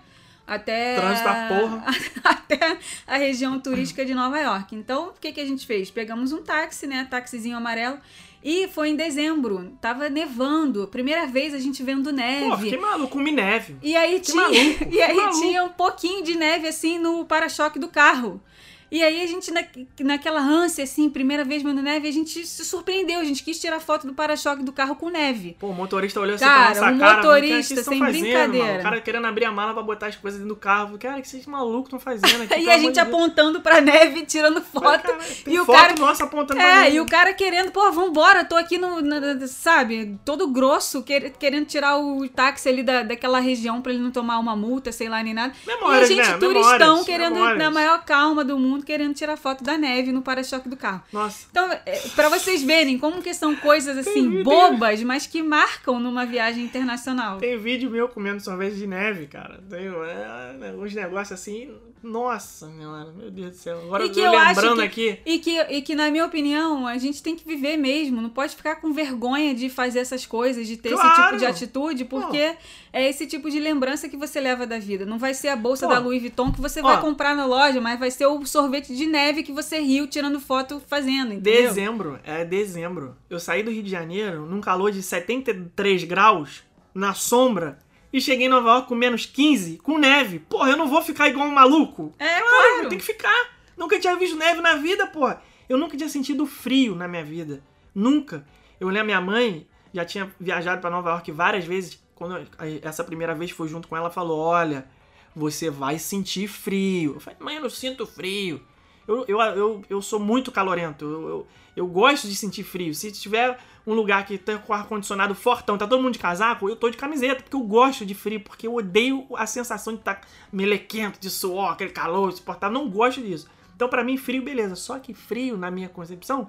até Trânsito da porra. até a região turística de Nova York. Então, o que, que a gente fez? Pegamos um táxi, né? Taxizinho amarelo. E foi em dezembro. Tava nevando. Primeira vez a gente vendo neve. Pô, fiquei maluco, comi neve. E aí Que tinha, maluco, e aí maluco. tinha um pouquinho de neve assim no para-choque do carro. E aí a gente, na, naquela ânsia, assim, primeira vez vendo neve, a gente se surpreendeu. A gente quis tirar foto do para-choque do carro com neve. Pô, o motorista olhou assim Cara, pra nossa o cara. motorista, cara, sem fazendo, brincadeira. mano? O cara querendo abrir a mala pra botar as coisas dentro do carro. Cara, o que vocês malucos estão fazendo aqui? e a gente de apontando pra neve, tirando foto. cara, e o foto cara. nossa apontando pra É, neve. e o cara querendo, pô, vambora, tô aqui no, na- sabe, todo grosso, quer- querendo tirar o táxi ali da, daquela região pra ele não tomar uma multa, sei lá, nem nada. Memórias, e a gente, né? turistão, Memórias, querendo, memórias. na maior calma do mundo, querendo tirar foto da neve no para-choque do carro. Nossa. Então, é, pra vocês verem como que são coisas assim, vídeo. bobas, mas que marcam numa viagem internacional. Tem vídeo meu comendo sorvete de neve, cara. Tem é, né, uns negócios assim. Nossa, meu Deus do céu. Agora eu lembrando que- aqui. E que, e que, na minha opinião, a gente tem que viver mesmo. Não pode ficar com vergonha de fazer essas coisas, de ter esse Claro! tipo de atitude, porque é esse tipo de lembrança que você leva da vida. Não vai ser a bolsa Pô. da Louis Vuitton que você Ó. vai comprar na loja, mas vai ser o sorvete de neve que você riu tirando foto fazendo, entendeu? Dezembro, é dezembro. Eu saí do Rio de Janeiro num calor de 73 graus, na sombra, e cheguei em Nova York com menos 15, com neve. Porra, eu não vou ficar igual um maluco. É, Claro, claro. tem que ficar. Nunca tinha visto neve na vida, porra. Eu nunca tinha sentido frio na minha vida. Nunca. Eu lembro minha mãe já tinha viajado pra Nova York várias vezes. Quando essa primeira vez foi junto com ela, falou: "Olha, você vai sentir frio". Eu falei: "Mãe, eu não sinto frio". Eu, eu, eu, eu sou muito calorento. Eu, eu, eu gosto de sentir frio. Se tiver um lugar que tá com ar-condicionado fortão, tá todo mundo de casaco, eu tô de camiseta, porque eu gosto de frio, porque eu odeio a sensação de estar tá melequento, de suor, aquele calor insuportável. Não gosto disso. Então, pra mim, frio, beleza. Só que frio, na minha concepção,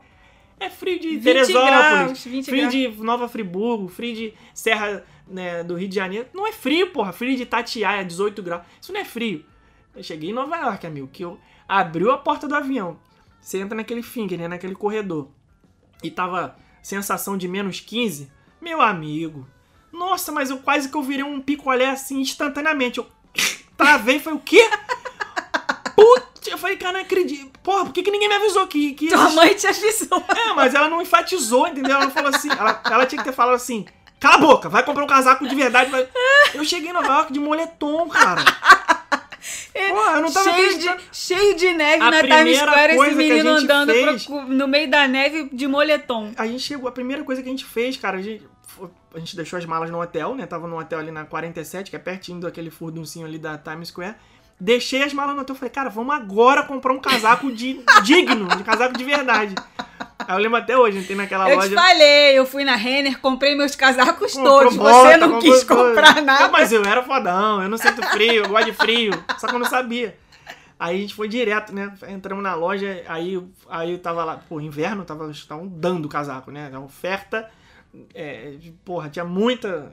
é frio de 20 Teresópolis, graus, 20 frio graus. de Nova Friburgo, frio de Serra né, do Rio de Janeiro. Não é frio, porra. Frio de Itatiaia, 18 graus. Isso não é frio. Eu cheguei em Nova York, amigo, que eu abriu a porta do avião. Você entra naquele finger, né, naquele corredor. E tava sensação de menos 15. Meu amigo. Nossa, mas eu quase que eu virei um picolé assim instantaneamente. Eu travei, foi o quê? Putz, eu falei, cara, não acredito. Porra, por que, que ninguém me avisou que, que Tua mãe te avisou. é, mas ela não enfatizou, entendeu? Ela falou assim, ela, ela tinha que ter falado assim, cala a boca, vai comprar um casaco de verdade. Vai... Eu cheguei em Nova York de moletom, cara. Pô, eu não tava cheio, de, cheio de neve A na Times Square, esse menino andando fez- pro- no meio da neve de moletom. A gente chegou, a primeira coisa que a gente fez, cara, a gente, a gente deixou as malas no hotel, né? Tava no hotel ali na 47, que é pertinho daquele furduncinho ali da Times Square. Deixei as malas no hotel. Falei, cara, vamos agora comprar um casaco de, digno, de casaco de verdade. Aí eu lembro até hoje, entrei naquela Eu loja. te falei, eu fui na Renner, comprei meus casacos comprou todos. bota, Você não quis comprar nada. Não, mas eu era fodão, eu não sinto frio, eu gosto de frio. Só que eu não sabia. Aí a gente foi direto, né? Entramos na loja, aí, aí eu tava lá, pô, inverno, tava, estavam dando casaco, né? A oferta, é, porra, tinha muita.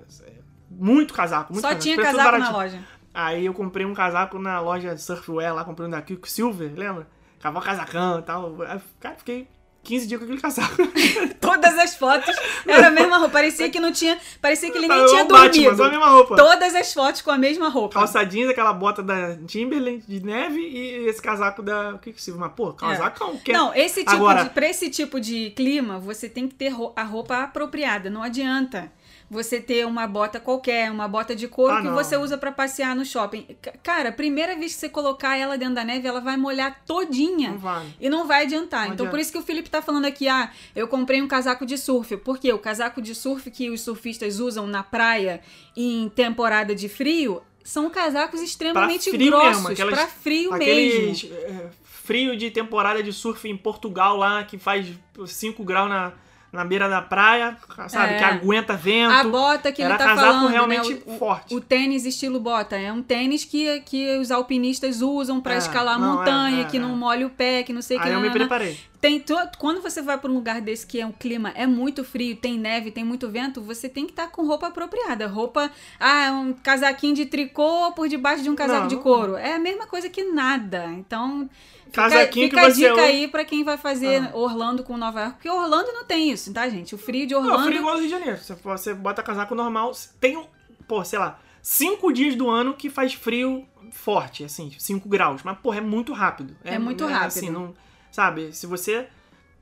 Muito casaco, muito Só tinha preço casaco na baratinho. loja. Aí eu comprei um casaco na loja Surfwear lá, comprei um da Quicksilver, lembra? Cavalo casacão e tal. Cara, fiquei 15 dias com aquele casaco. Todas as fotos era a mesma roupa. Parecia que não tinha. Parecia que ele nem tinha o Batman, dormido. só a mesma roupa. Todas as fotos com a mesma roupa. Calça jeans, aquela bota da Timberland de neve e esse casaco da Quicksilver. Mas, pô, casacão, que é- Não, esse tipo Agora- de, pra esse tipo de clima, você tem que ter a roupa apropriada. Não adianta você ter uma bota qualquer, uma bota de couro Ah, que não. você usa pra passear no shopping. Cara, a primeira vez que você colocar ela dentro da neve, ela vai molhar todinha. Não vai. E não vai adiantar. Não então, adianta. por isso que o Felipe tá falando aqui, ah, eu comprei um casaco de surf. Por quê? O casaco de surf que os surfistas usam na praia em temporada de frio são casacos extremamente grossos, mesmo, aquelas- pra frio Aqueles mesmo. é, frio de temporada de surf em Portugal lá, que faz 5 graus na, na beira da praia, sabe? É. Que aguenta vento. A bota que Era ele tá casaco falando, realmente né? O- forte. O tênis estilo bota é um tênis que, que os alpinistas usam pra É, escalar a não, montanha, é, é, que não é. molha o pé, que não sei o que. Aí eu me preparei. Tem to- quando você vai para um lugar desse que é um clima é muito frio, tem neve, tem muito vento, você tem que estar com roupa apropriada. Roupa, ah, um casaquinho de tricô por debaixo de um casaco Não. de couro. É a mesma coisa que nada. Então, Casaquinho fica que a você dica usa- aí para quem vai fazer Ah. Orlando com Nova York, porque Orlando não tem isso, tá, gente? O frio de Não, Orlando frio igual no Rio de Janeiro. Você, bota casaco normal. Tem, um- pô, sei lá, 5 dias do ano que faz frio forte, assim, 5 graus. Mas, porra, é muito rápido. É muito rápido. Assim, não, sabe, se você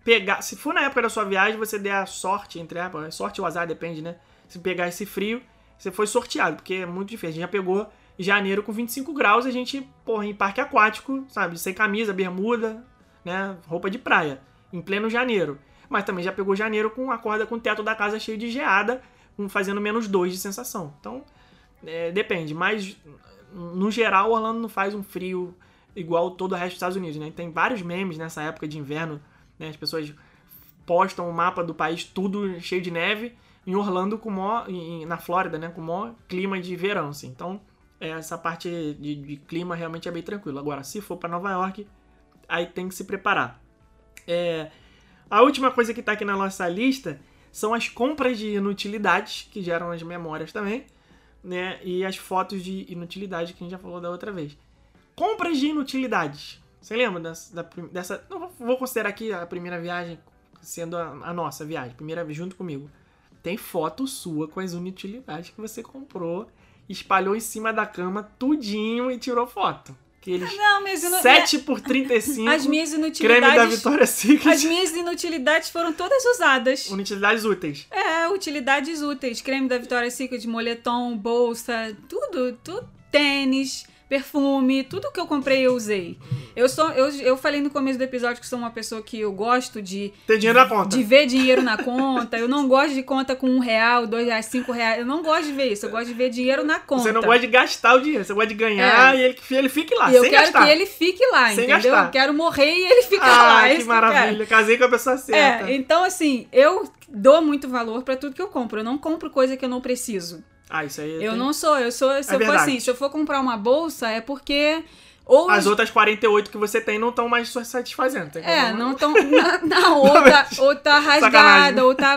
pegar... Se for na época da sua viagem, você der a sorte, entre aspas, sorte ou azar, depende, né? Se pegar esse frio, você foi sorteado, porque é muito difícil. A gente já pegou janeiro com 25 graus, a gente, porra, em parque aquático, sabe, sem camisa, bermuda, né, roupa de praia, em pleno janeiro. Mas também já pegou janeiro com a corda com o teto da casa cheio de geada, fazendo menos 2 de sensação. Então, é, depende. Mas, no geral, Orlando não faz um frio igual todo o resto dos Estados Unidos, né? Tem vários memes nessa época de inverno, né? As pessoas postam o mapa do país tudo cheio de neve, em Orlando, com na Flórida, né? Com o maior clima de verão, assim. Então, essa parte de, de clima realmente é bem tranquilo. Agora, se for para Nova York, aí tem que se preparar. É, a última coisa que tá aqui na nossa lista são as compras de inutilidades, que geram as memórias também, né? E as fotos de inutilidade que a gente já falou da outra vez. Compras de inutilidades. Você lembra dessa? dessa não, vou- considerar aqui a primeira viagem sendo a, a nossa viagem, primeira junto comigo. Tem foto sua com as inutilidades que você comprou, espalhou em cima da cama tudinho e tirou foto. Aqueles Não, mas inu- 7 por 35 as minhas creme da inutilidades. Victoria's Secret. As minhas inutilidades foram todas usadas. Utilidades úteis. É, utilidades úteis. Creme da Victoria's Secret, moletom, bolsa, tudo, tudo. Tênis, perfume, tudo que eu comprei eu usei. Eu sou, eu, eu falei no começo do episódio que sou uma pessoa que eu gosto de, Tem dinheiro na conta. de ver dinheiro na conta. Eu não gosto de conta com um real, dois reais, cinco reais. Eu não gosto de ver isso. Eu gosto de ver dinheiro na conta. Você não gosta de gastar o dinheiro, você gosta de ganhar É. e ele, ele fique lá, E eu quero gastar. que ele fique lá, Sem entendeu? gastar. Eu quero morrer e ele ficar ah, lá. é que maravilha. Casei com a pessoa certa. É, então assim, eu dou muito valor pra tudo que eu compro. Eu não compro coisa que eu não preciso. Ah, isso aí. Eu tem- não sou, eu sou, se eu for assim, se eu for comprar uma bolsa é porque ou As outras 48 que você tem não estão mais satisfazendo. É, não tão na, na ou, tá, ou tá Sacanagem. rasgada, ou tá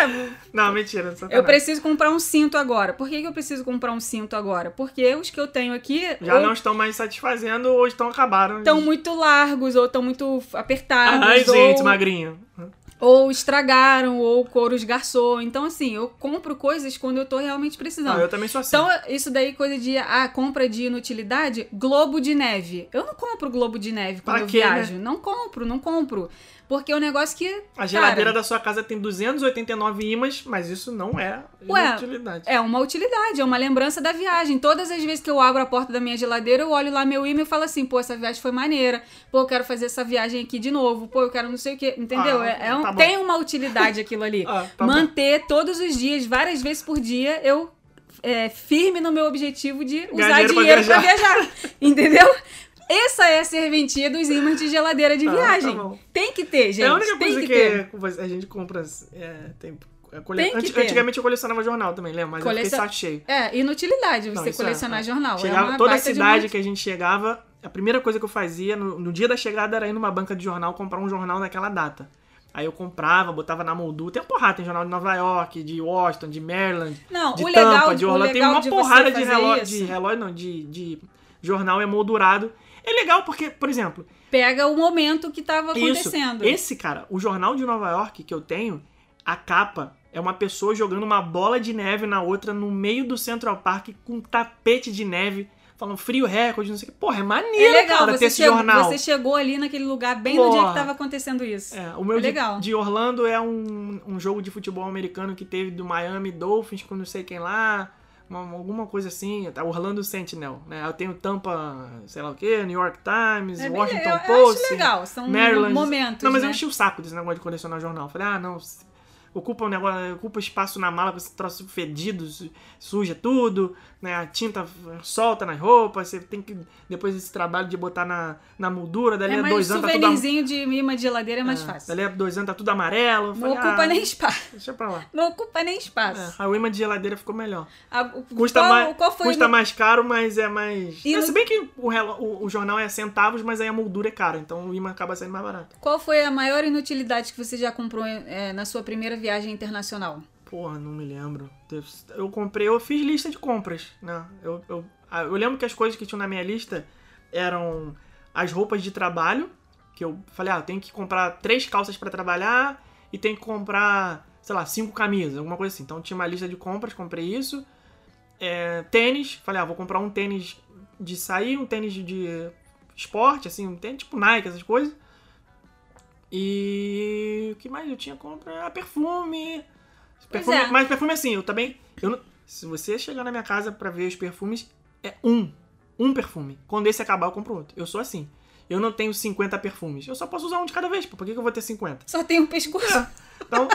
Ué, Não, mentira. sacanagem. Eu preciso comprar um cinto agora. Por que, que eu preciso comprar um cinto agora? Porque os que eu tenho aqui Já ou não estão mais satisfazendo ou estão acabaram. estão muito largos, ou estão muito apertados, Ai, ou gente, magrinho. Ou estragaram, ou couro esgarçou. Então, assim, eu compro coisas quando eu tô realmente precisando. Não, eu também sou assim. Então, isso daí, coisa de ah, compra de inutilidade, globo de neve. Eu não compro globo de neve quando Pra eu quê, né? viajo. Não compro, não compro. Porque é um negócio que. a geladeira cara, da sua casa tem 289 ímãs, mas isso não é Ué, utilidade. É uma utilidade, é uma lembrança da viagem. Todas as vezes que eu abro a porta da minha geladeira, eu olho lá meu imã e falo assim: pô, essa viagem foi maneira. Pô, eu quero fazer essa viagem aqui de novo. Pô, eu quero não sei o quê. Entendeu? Ah, É- é um- tá bom. tem uma utilidade aquilo ali. Ah, tá bom. Manter todos os dias, várias vezes por dia, eu. é, firme no meu objetivo de usar dinheiro pra dinheiro viajar. viajar. Entendeu? Essa é a serventia dos ímãs de geladeira de Ah, viagem. tá bom. tem que ter, gente. é a única coisa que, que, a gente compra. É, tem, é cole... Tem ter. Antigamente eu colecionava jornal também, lembra? Mas eu Colecion- fiquei saco cheio. É, inutilidade Não, você isso é- colecionar é. jornal. Chegava é toda a cidade que a gente chegava, a primeira coisa que eu fazia no, no dia da chegada era ir numa banca de jornal comprar um jornal naquela data. Aí eu comprava, botava na moldura. Tem uma porrada, tem jornal de Nova York, de Washington, de Maryland, Não, de o Tampa, legal, de Orlando. Tem uma de porrada de relógio, isso, de relógio, não, de, de jornal emoldurado. É legal porque, por exemplo, pega o momento que tava isso, acontecendo. esse cara, o jornal de Nova York que eu tenho, a capa é uma pessoa jogando uma bola de neve na outra no meio do Central Park com um tapete de neve, falando frio recorde, não sei o que. Porra, é maneiro, É legal, cara, ter você esse chegou, jornal. você chegou ali naquele lugar bem no dia Porra. que tava acontecendo isso. É, o meu É de, legal. de Orlando é um, um jogo de futebol americano que teve do Miami Dolphins com não sei quem lá, uma- alguma coisa assim, tá? Orlando Sentinel, né? Eu tenho Tampa, sei lá o que, New York Times, É Washington eu- eu Post. acho legal, são Maryland. momentos, Não, mas eu né? enchi o saco desse negócio de colecionar jornal. Falei, ah, não, ocupa um negócio, ocupa espaço na mala com esse troço fedido, su- suja tudo, né? A tinta solta nas roupas, você tem que, depois desse trabalho de botar na, na moldura, dali É, a dois anos tá tudo... souvenirzinho de imã de geladeira é mais É, fácil. Dali a dois anos tá tudo amarelo. Não falei, ocupa ah, nem espaço. Deixa pra lá. Não ocupa nem espaço. É, a imã de geladeira ficou melhor. A- o- Custa, qual, mais, qual foi custa no- mais caro, mas é mais. E É, no- Se bem que o, o- o jornal é centavos, mas aí a moldura é cara, então o imã acaba saindo mais barato. Qual foi a maior inutilidade que você já comprou é, na sua primeira viagem internacional? Porra, não me lembro. Eu comprei, eu fiz lista de compras, né? Eu, eu, ah, eu lembro que as coisas que tinham na minha lista eram as roupas de trabalho, que eu falei, ah, eu tenho que comprar três calças pra trabalhar e tenho que comprar, sei lá, cinco camisas, alguma coisa assim. Então tinha uma lista de compras, comprei isso. É, tênis, falei, ah, vou comprar um tênis de sair, um tênis de, de esporte, assim, um tênis tipo Nike, essas coisas. E o que mais eu tinha compra? Ah, perfume. Perfume é. Mas perfume assim, eu também. Eu não- se você chegar na minha casa pra ver os perfumes, é um. Um perfume. Quando esse acabar, eu compro outro. Eu sou assim. Eu não tenho 50 perfumes. Eu só posso usar um de cada vez. Por que, que eu vou ter 50? Só tem um pescoço. Então,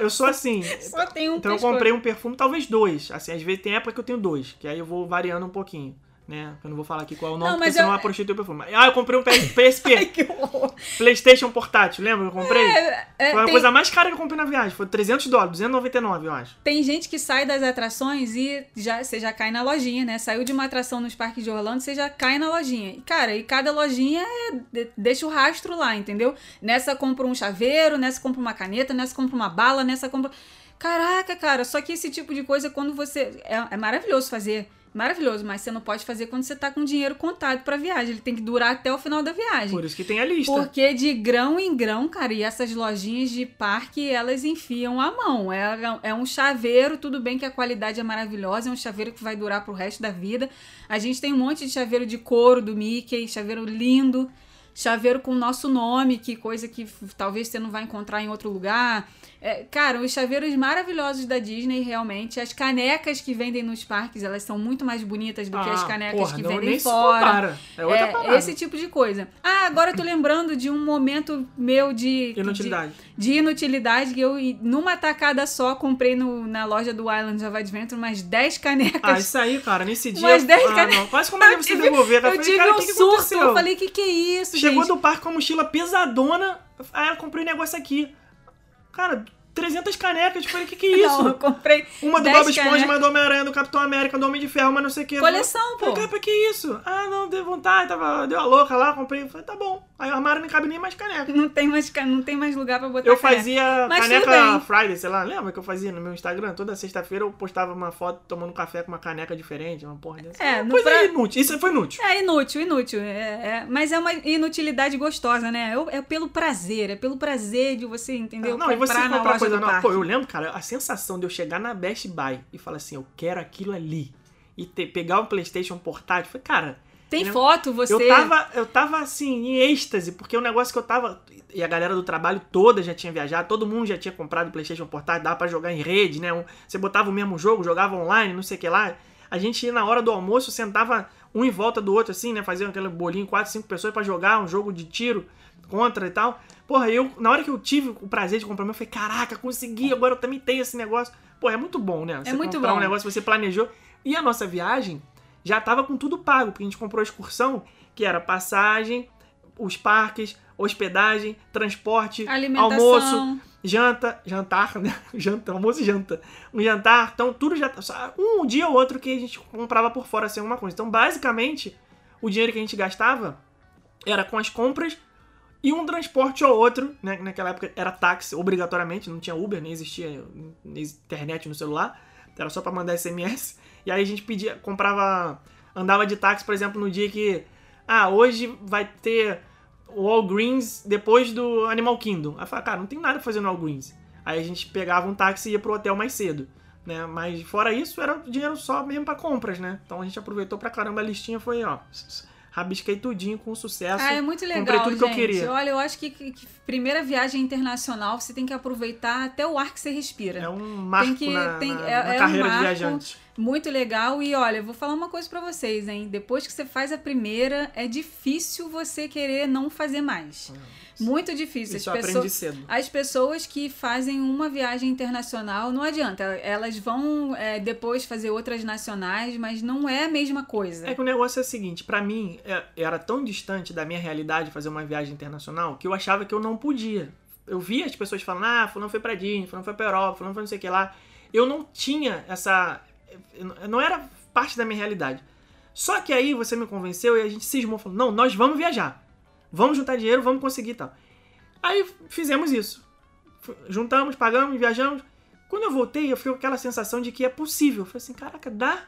eu sou assim. Só tem um Então eu pescoço. comprei um perfume, talvez dois. Assim, às vezes tem época que eu tenho dois, que aí eu vou variando um pouquinho, né? Eu não vou falar aqui qual é o nome, Não, porque senão eu- eu prostitui o perfume. Ah, eu comprei um PSP, Que horror. PlayStation portátil, lembra que eu comprei? É, Foi a tem- coisa mais cara que eu comprei na viagem, foi 300 dólares, 299, eu acho. Tem gente que sai das atrações e já, você já cai na lojinha, né? Saiu de uma atração nos parques de Orlando, você já cai na lojinha. E, cara, e cada lojinha é, de- deixa o rastro lá, entendeu? Nessa compra um chaveiro, nessa compra uma caneta, nessa compra uma bala, nessa compra. Caraca, cara, só que esse tipo de coisa, quando você. É, é maravilhoso fazer. Maravilhoso, mas você não pode fazer quando você tá com dinheiro contado pra viagem. Ele tem que durar até o final da viagem. Por isso que tem a lista. Porque de grão em grão, cara, e essas lojinhas de parque, elas enfiam a mão. É, é um chaveiro, tudo bem que a qualidade é maravilhosa, é um chaveiro que vai durar pro resto da vida. A gente tem um monte de chaveiro de couro do Mickey, chaveiro lindo, chaveiro com o nosso nome, que coisa que talvez você não vai encontrar em outro lugar. É, cara, os chaveiros maravilhosos da Disney, realmente. As canecas que vendem nos parques, elas são muito mais bonitas do que as Ah, canecas porra, que não, vendem fora. É outra parada. esse tipo de coisa. Ah, agora eu tô lembrando de um momento meu de. Inutilidade. De, de inutilidade que eu, numa tacada só, comprei no- na loja do Islands of Adventure umas 10 canecas. Ah, isso aí, cara, nesse dia. Umas 10 ah, canecas. não. Quase como é que você devolver, eu falei, tive um que, que surto. aconteceu? Eu falei, que que é isso, Chegou gente? do parque com a mochila pesadona. Ah, eu comprei um negócio aqui. Cara, 300 canecas. Eu falei, que que é isso? Não, eu comprei. Uma do 10 Bob Esponja, canecas. uma do Homem-Aranha, do Capitão América, do Homem de Ferro, mas não sei o que. Coleção, pô. Falei, cara, pra que isso? Ah, não, deu vontade, tava, deu a louca lá, comprei. Falei, tá bom. Aí o armário não cabe nem mais caneca. Não tem mais, não tem mais lugar pra botar Eu caneca. fazia Mas caneca. Friday, sei lá, lembra que eu fazia no meu Instagram? Toda sexta-feira eu postava uma foto tomando café com uma caneca diferente, uma porra dessa. É, Coisa pra- inútil, isso foi inútil. É inútil, inútil. É, é- mas é uma inutilidade gostosa, né? É, é pelo prazer, é pelo prazer de você, entendeu? Não, e você Comprar loja coisa nova. parque. Pô, eu lembro, cara, a sensação de eu chegar na Best Buy e falar assim, eu quero aquilo ali. E ter- pegar um Playstation portátil, foi, cara, Tem eu- foto, você... Eu tava, eu tava assim, em êxtase, porque o negócio que eu tava. E a galera do trabalho toda já tinha viajado, todo mundo já tinha comprado PlayStation Portátil, dava pra jogar em rede, né? Um- Você botava o mesmo jogo, jogava online, não sei o que lá. A gente ia na hora do almoço, sentava um em volta do outro, assim, né? Fazia aquele bolinho, quatro, cinco pessoas pra jogar um jogo de tiro contra e tal. Porra, eu, na hora que eu tive o prazer de comprar o meu, eu falei, caraca, consegui, agora eu também tenho esse negócio. Pô, é muito bom, né? Você muito comprar bom. um negócio que você planejou. E a nossa viagem já tava com tudo pago, porque a gente comprou a excursão, que era passagem, os parques, hospedagem, transporte, Alimentação. almoço, janta, jantar, né? Janta, almoço e janta. Um jantar, então tudo já só um dia ou outro que a gente comprava por fora assim alguma coisa. Então, basicamente, o dinheiro que a gente gastava era com as compras e um transporte ou outro, né? Naquela época era táxi, obrigatoriamente, não tinha Uber, nem existia internet no celular, era só pra mandar SMS. E aí a gente pedia, comprava, andava de táxi, por exemplo, no dia que, ah, hoje vai ter o All Greens depois do Animal Kingdom. Aí falava, cara, não tem nada pra fazer no All Greens. Aí a gente pegava um táxi e ia pro hotel mais cedo. Né? Mas fora isso, era dinheiro só mesmo pra compras, né? Então a gente aproveitou pra caramba a listinha, foi, ó, rabisquei tudinho com sucesso. Ah, é muito legal, Comprei tudo gente. que eu queria. Olha, eu acho que, que- primeira viagem internacional você tem que aproveitar até o ar que você respira. É um marco que- na, tem- na- é- na é um carreira de marco. viajante. Muito legal. E olha, vou falar uma coisa pra vocês, hein? Depois que você faz a primeira, é difícil você querer não fazer mais. Muito difícil. Isso As eu pessoas- aprendi cedo. As pessoas que fazem uma viagem internacional, não adianta. Elas vão é, depois fazer outras nacionais, mas não é a mesma coisa. É que o negócio é o seguinte, pra mim, é- era tão distante da minha realidade fazer uma viagem internacional que eu achava que eu não podia. Eu via as pessoas falando, ah, fulano foi pra Disney, fulano foi pra Europa, fulano foi não sei o que lá. Eu não tinha essa... Não era parte da minha realidade. Só que aí você me convenceu e a gente cismou, falou, não, nós vamos viajar. Vamos juntar dinheiro, vamos conseguir e tal. Aí fizemos isso. Juntamos, pagamos, viajamos. Quando eu voltei, eu fiquei com aquela sensação de que é possível. Eu falei assim, caraca, dá.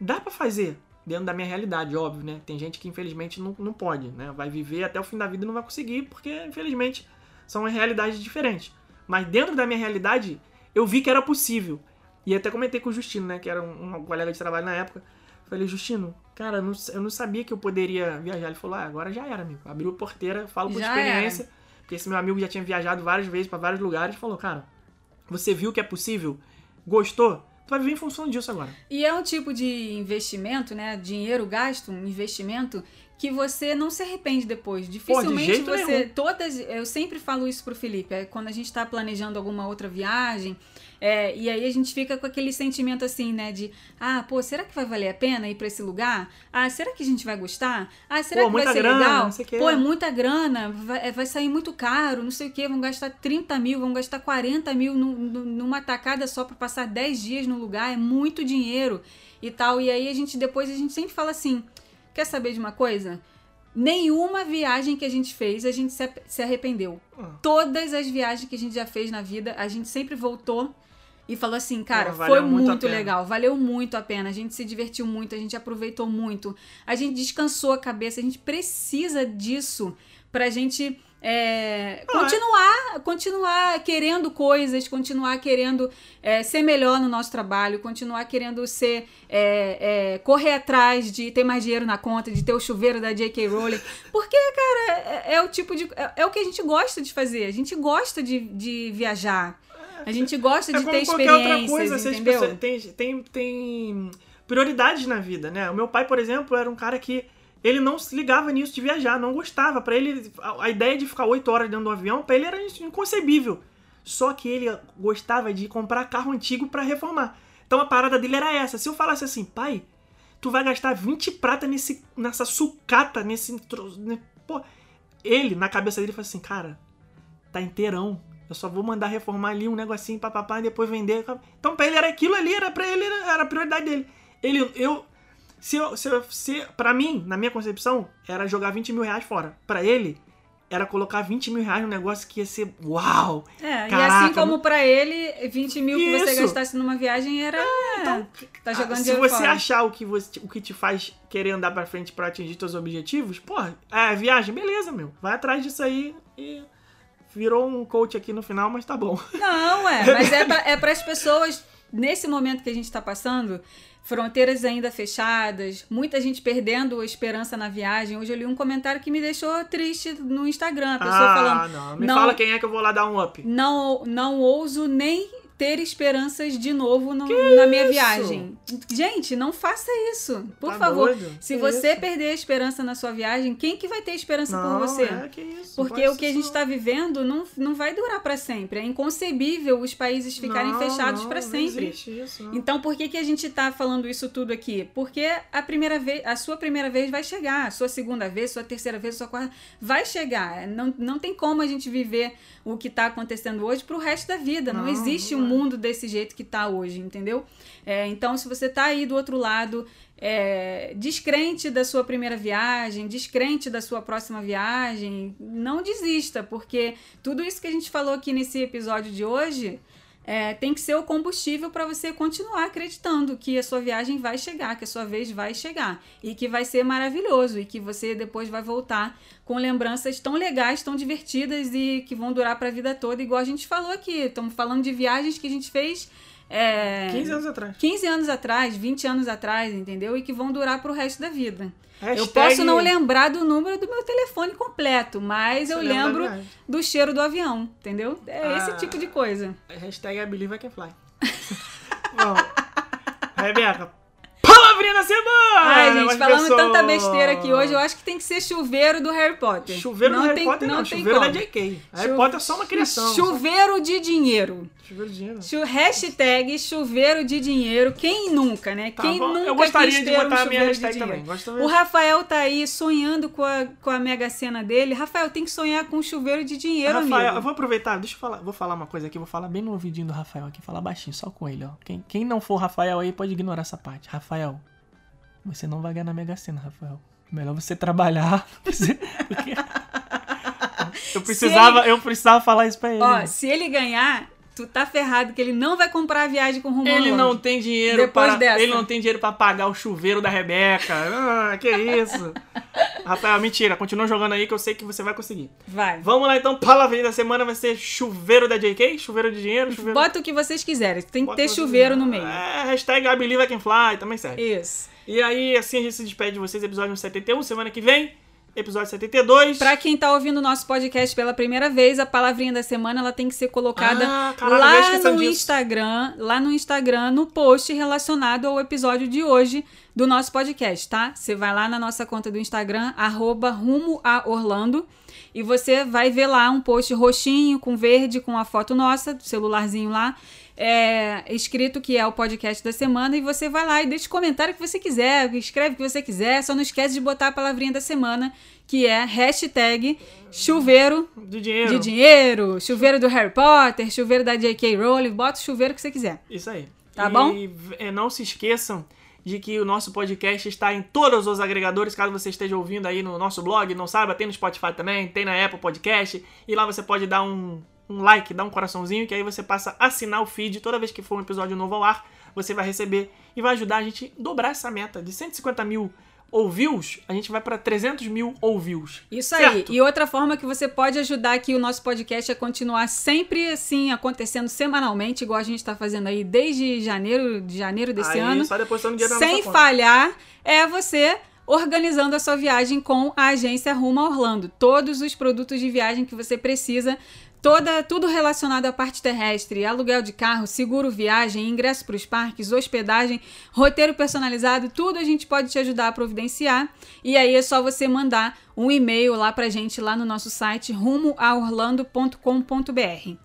Dá pra fazer. Dentro da minha realidade, óbvio, né? Tem gente que infelizmente não, não pode, né? Vai viver até o fim da vida e não vai conseguir, porque infelizmente são realidades diferentes. Mas dentro da minha realidade, eu vi que era possível. E até comentei com o Justino, né? Que era um, um colega de trabalho na época. Falei, Justino, cara, eu não, eu não sabia que eu poderia viajar. Ele falou, ah, agora já era, amigo. Abriu a porteira, falo por Já experiência. Porque esse meu amigo já tinha viajado várias vezes pra vários lugares. Falou, cara, você viu que é possível? Gostou? Tu vai viver em função disso agora. E é um tipo de investimento, né? Dinheiro gasto, um investimento que você não se arrepende depois. Dificilmente jeito você. nenhum. Todas. Eu sempre falo isso pro Felipe. É quando a gente tá planejando alguma outra viagem. É, e aí a gente fica com aquele sentimento assim, né? De ah, pô, será que vai valer a pena ir pra esse lugar? Ah, será que a gente vai gostar? Ah, será Pô, que vai ser grana, legal? não sei o quê. Pô, é muita grana, vai, é, vai sair muito caro, não sei o que, vão gastar 30 mil, vão gastar 40 mil nu- nu- numa tacada só pra passar 10 dias no lugar, é muito dinheiro e tal. E aí a gente depois a gente sempre fala assim: quer saber de uma coisa? Nenhuma viagem que a gente fez a gente se arrependeu. Ah. Todas as viagens que a gente já fez na vida, a gente sempre voltou e falou assim, cara, Pô, foi muito muito legal, valeu muito a pena, a gente se divertiu muito, a gente aproveitou muito, a gente descansou a cabeça, a gente precisa disso pra gente é, Ah, continuar, continuar querendo coisas, continuar querendo é, ser melhor no nosso trabalho, continuar querendo ser é, é, correr atrás de ter mais dinheiro na conta, de ter o chuveiro da J.K. Rowling, porque cara é, é o tipo de é, é o que a gente gosta de fazer, a gente gosta de, de viajar, a gente gosta É de como ter qualquer outra coisa, se as entendeu? pessoas- tem, tem, tem prioridades na vida, né? O meu pai, por exemplo, era um cara que ele não se ligava nisso de viajar, não gostava. Pra ele, a, a ideia de ficar oito horas dentro do avião, pra ele era inconcebível. Só que ele gostava de comprar carro antigo pra reformar. Então a parada dele era essa. Se eu falasse assim, pai, tu vai gastar 20 prata nesse, nessa sucata, nesse. né? Pô, ele, na cabeça dele, falou assim, cara, tá inteirão. Eu só vou mandar reformar ali um negocinho, papapá, e depois vender. Então pra ele era aquilo ali, era pra ele, era a prioridade dele. Ele, eu. Se, eu, se, eu- se pra mim, na minha concepção, era jogar 20 mil reais fora. Pra ele, era colocar 20 mil reais num negócio que ia ser uau! É, e assim Caraca, como pra ele, 20 mil que você Isso. gastasse numa viagem era. então, tá jogando Se você fora. achar o que, você, o que te faz querer andar pra frente pra atingir seus objetivos, porra, é viagem, beleza, meu. Vai atrás disso aí e virou um coach aqui no final, mas tá bom. Não, é, mas é, pra, é pras pessoas, nesse momento que a gente tá passando, fronteiras ainda fechadas, muita gente perdendo a esperança na viagem. Hoje eu li um comentário que me deixou triste no Instagram, a pessoa ah, falando. não. Me não- fala quem é que eu vou lá dar um up. Não, não ouso nem ter esperanças de novo no- na minha isso? viagem. Gente, não faça isso. Por Tá favor. doido? Se Que você isso? perder a esperança na sua viagem, quem que vai ter esperança Não, por você? é, que isso. Porque o que a gente está vivendo não, não vai durar para sempre. É inconcebível os países ficarem Não, fechados para sempre. existe isso. Então, por que, que a gente está falando isso tudo aqui? Porque a primeira vez, a sua primeira vez vai chegar, a sua segunda vez, sua terceira vez, sua quarta vai chegar. Não, não tem como a gente viver o que está acontecendo hoje pro resto da vida. Não, Não, existe um. Mundo desse jeito que está hoje, entendeu? É, então, se você está aí do outro lado, é, descrente da sua primeira viagem, descrente da sua próxima viagem, não desista, porque tudo isso que a gente falou aqui nesse episódio de hoje é, tem que ser o combustível para você continuar acreditando que a sua viagem vai chegar, que a sua vez vai chegar e que vai ser maravilhoso e que você depois vai voltar com lembranças tão legais, tão divertidas e que vão durar para a vida toda, igual a gente falou aqui. Estamos falando de viagens que a gente fez. É, 15 anos atrás. 15 anos atrás, 20 anos atrás, entendeu? E que vão durar pro resto da vida. Eu Hashtag- posso não lembrar do número do meu telefone completo, mas Você eu da lembro do cheiro do avião, entendeu? É Ah. esse tipo de coisa. Hashtag I believe I can fly. Bom, Rebeca, palavrinha da semana! Ai, gente, falando tanta besteira aqui hoje, eu acho que tem que ser chuveiro do Harry Potter. Chuveiro do Harry tem- Potter não, tem chuveiro da como. JK. Harry Chu- Potter é só uma criação. Chuveiro de dinheiro. Chuveiro de dinheiro. Chu- Hashtag chuveiro de dinheiro. Quem nunca, né? Tá Quem bom. nunca Eu gostaria quis de ter um botar a minha hashtag também. O Rafael tá aí sonhando com a, com a mega cena dele. Rafael, tem que sonhar com um chuveiro de dinheiro, Rafael, eu amigo. vou aproveitar, deixa eu falar, vou falar uma coisa aqui, vou falar bem no ouvidinho do Rafael aqui, falar baixinho, só com ele, ó. Quem, quem não for Rafael aí pode ignorar essa parte. Rafael, você não vai ganhar na Mega Sena, Rafael. Melhor você trabalhar. Porque- eu precisava, eu precisava falar isso pra ele. Ó, se ele ganhar, tu tá ferrado que ele não vai comprar a viagem com rumo ao Ele não tem dinheiro Depois para dessa. ele não tem dinheiro para pagar o chuveiro da Rebeca. Ah, que isso? Rafael, mentira, continua jogando aí que eu sei que você vai conseguir. Vai. Vamos lá então, palavrinha da semana vai ser chuveiro da JK, chuveiro de dinheiro, chuveiro Bota o que vocês quiserem. Tem que Bota ter chuveiro no meio. É, hashtag I believe I can fly, também serve. Isso. E aí, assim a gente se despede de vocês, episódio 71, semana que vem, episódio 72. Pra quem tá ouvindo o nosso podcast pela primeira vez, a palavrinha da semana ela tem que ser colocada Ah, ia lá no disso. Instagram, lá no Instagram, no post relacionado ao episódio de hoje do nosso podcast, tá? Você vai lá na nossa conta do Instagram, arroba rumo a Orlando, e você vai ver lá um post roxinho com verde, com a foto nossa, do celularzinho lá, é, escrito que é o podcast da semana, e você vai lá e deixa o comentário que você quiser, escreve o que você quiser, só não esquece de botar a palavrinha da semana, que é hashtag chuveiro De dinheiro. de dinheiro, chuveiro do Harry Potter, chuveiro da J.K. Rowling, bota o chuveiro que você quiser. Isso aí. Tá e, bom? é, não se esqueçam de que o nosso podcast está em todos os agregadores, caso você esteja ouvindo aí no nosso blog, não saiba, tem no Spotify também, tem na Apple Podcast, e lá você pode dar um, um like, dar um coraçãozinho, que aí você passa a assinar o feed toda vez que for um episódio novo ao ar, você vai receber e vai ajudar a gente a dobrar essa meta de 150 mil ouvios, a gente vai para 300 mil ouvios. Isso aí. Certo? E outra forma que você pode ajudar aqui o nosso podcast a continuar sempre assim, acontecendo semanalmente, igual a gente tá fazendo aí desde janeiro, de janeiro desse aí, ano. só depositando dinheiro na sem falhar, é você organizando a sua viagem com a agência Rumo a Orlando. Todos os produtos de viagem que você precisa, toda tudo relacionado à parte terrestre, aluguel de carro, seguro viagem, ingresso para os parques, hospedagem, roteiro personalizado, tudo a gente pode te ajudar a providenciar. E aí é só você mandar um e-mail lá pra gente lá no nosso site rumoaorlando.com.br.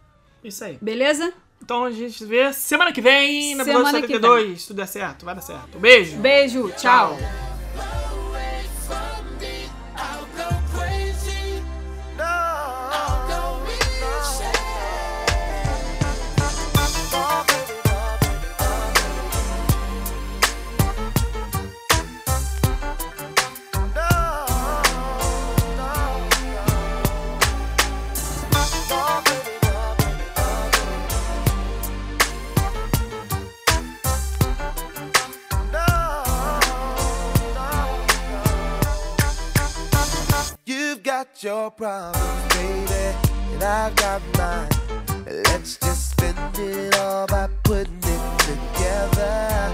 Isso aí. Beleza? Então a gente se vê semana que vem, no Semana episódio que 72. Se tudo der certo, vai dar certo. Beijo. Beijo, tchau. I'll your problems, baby, and I've got mine. Let's just spend it all by putting it together.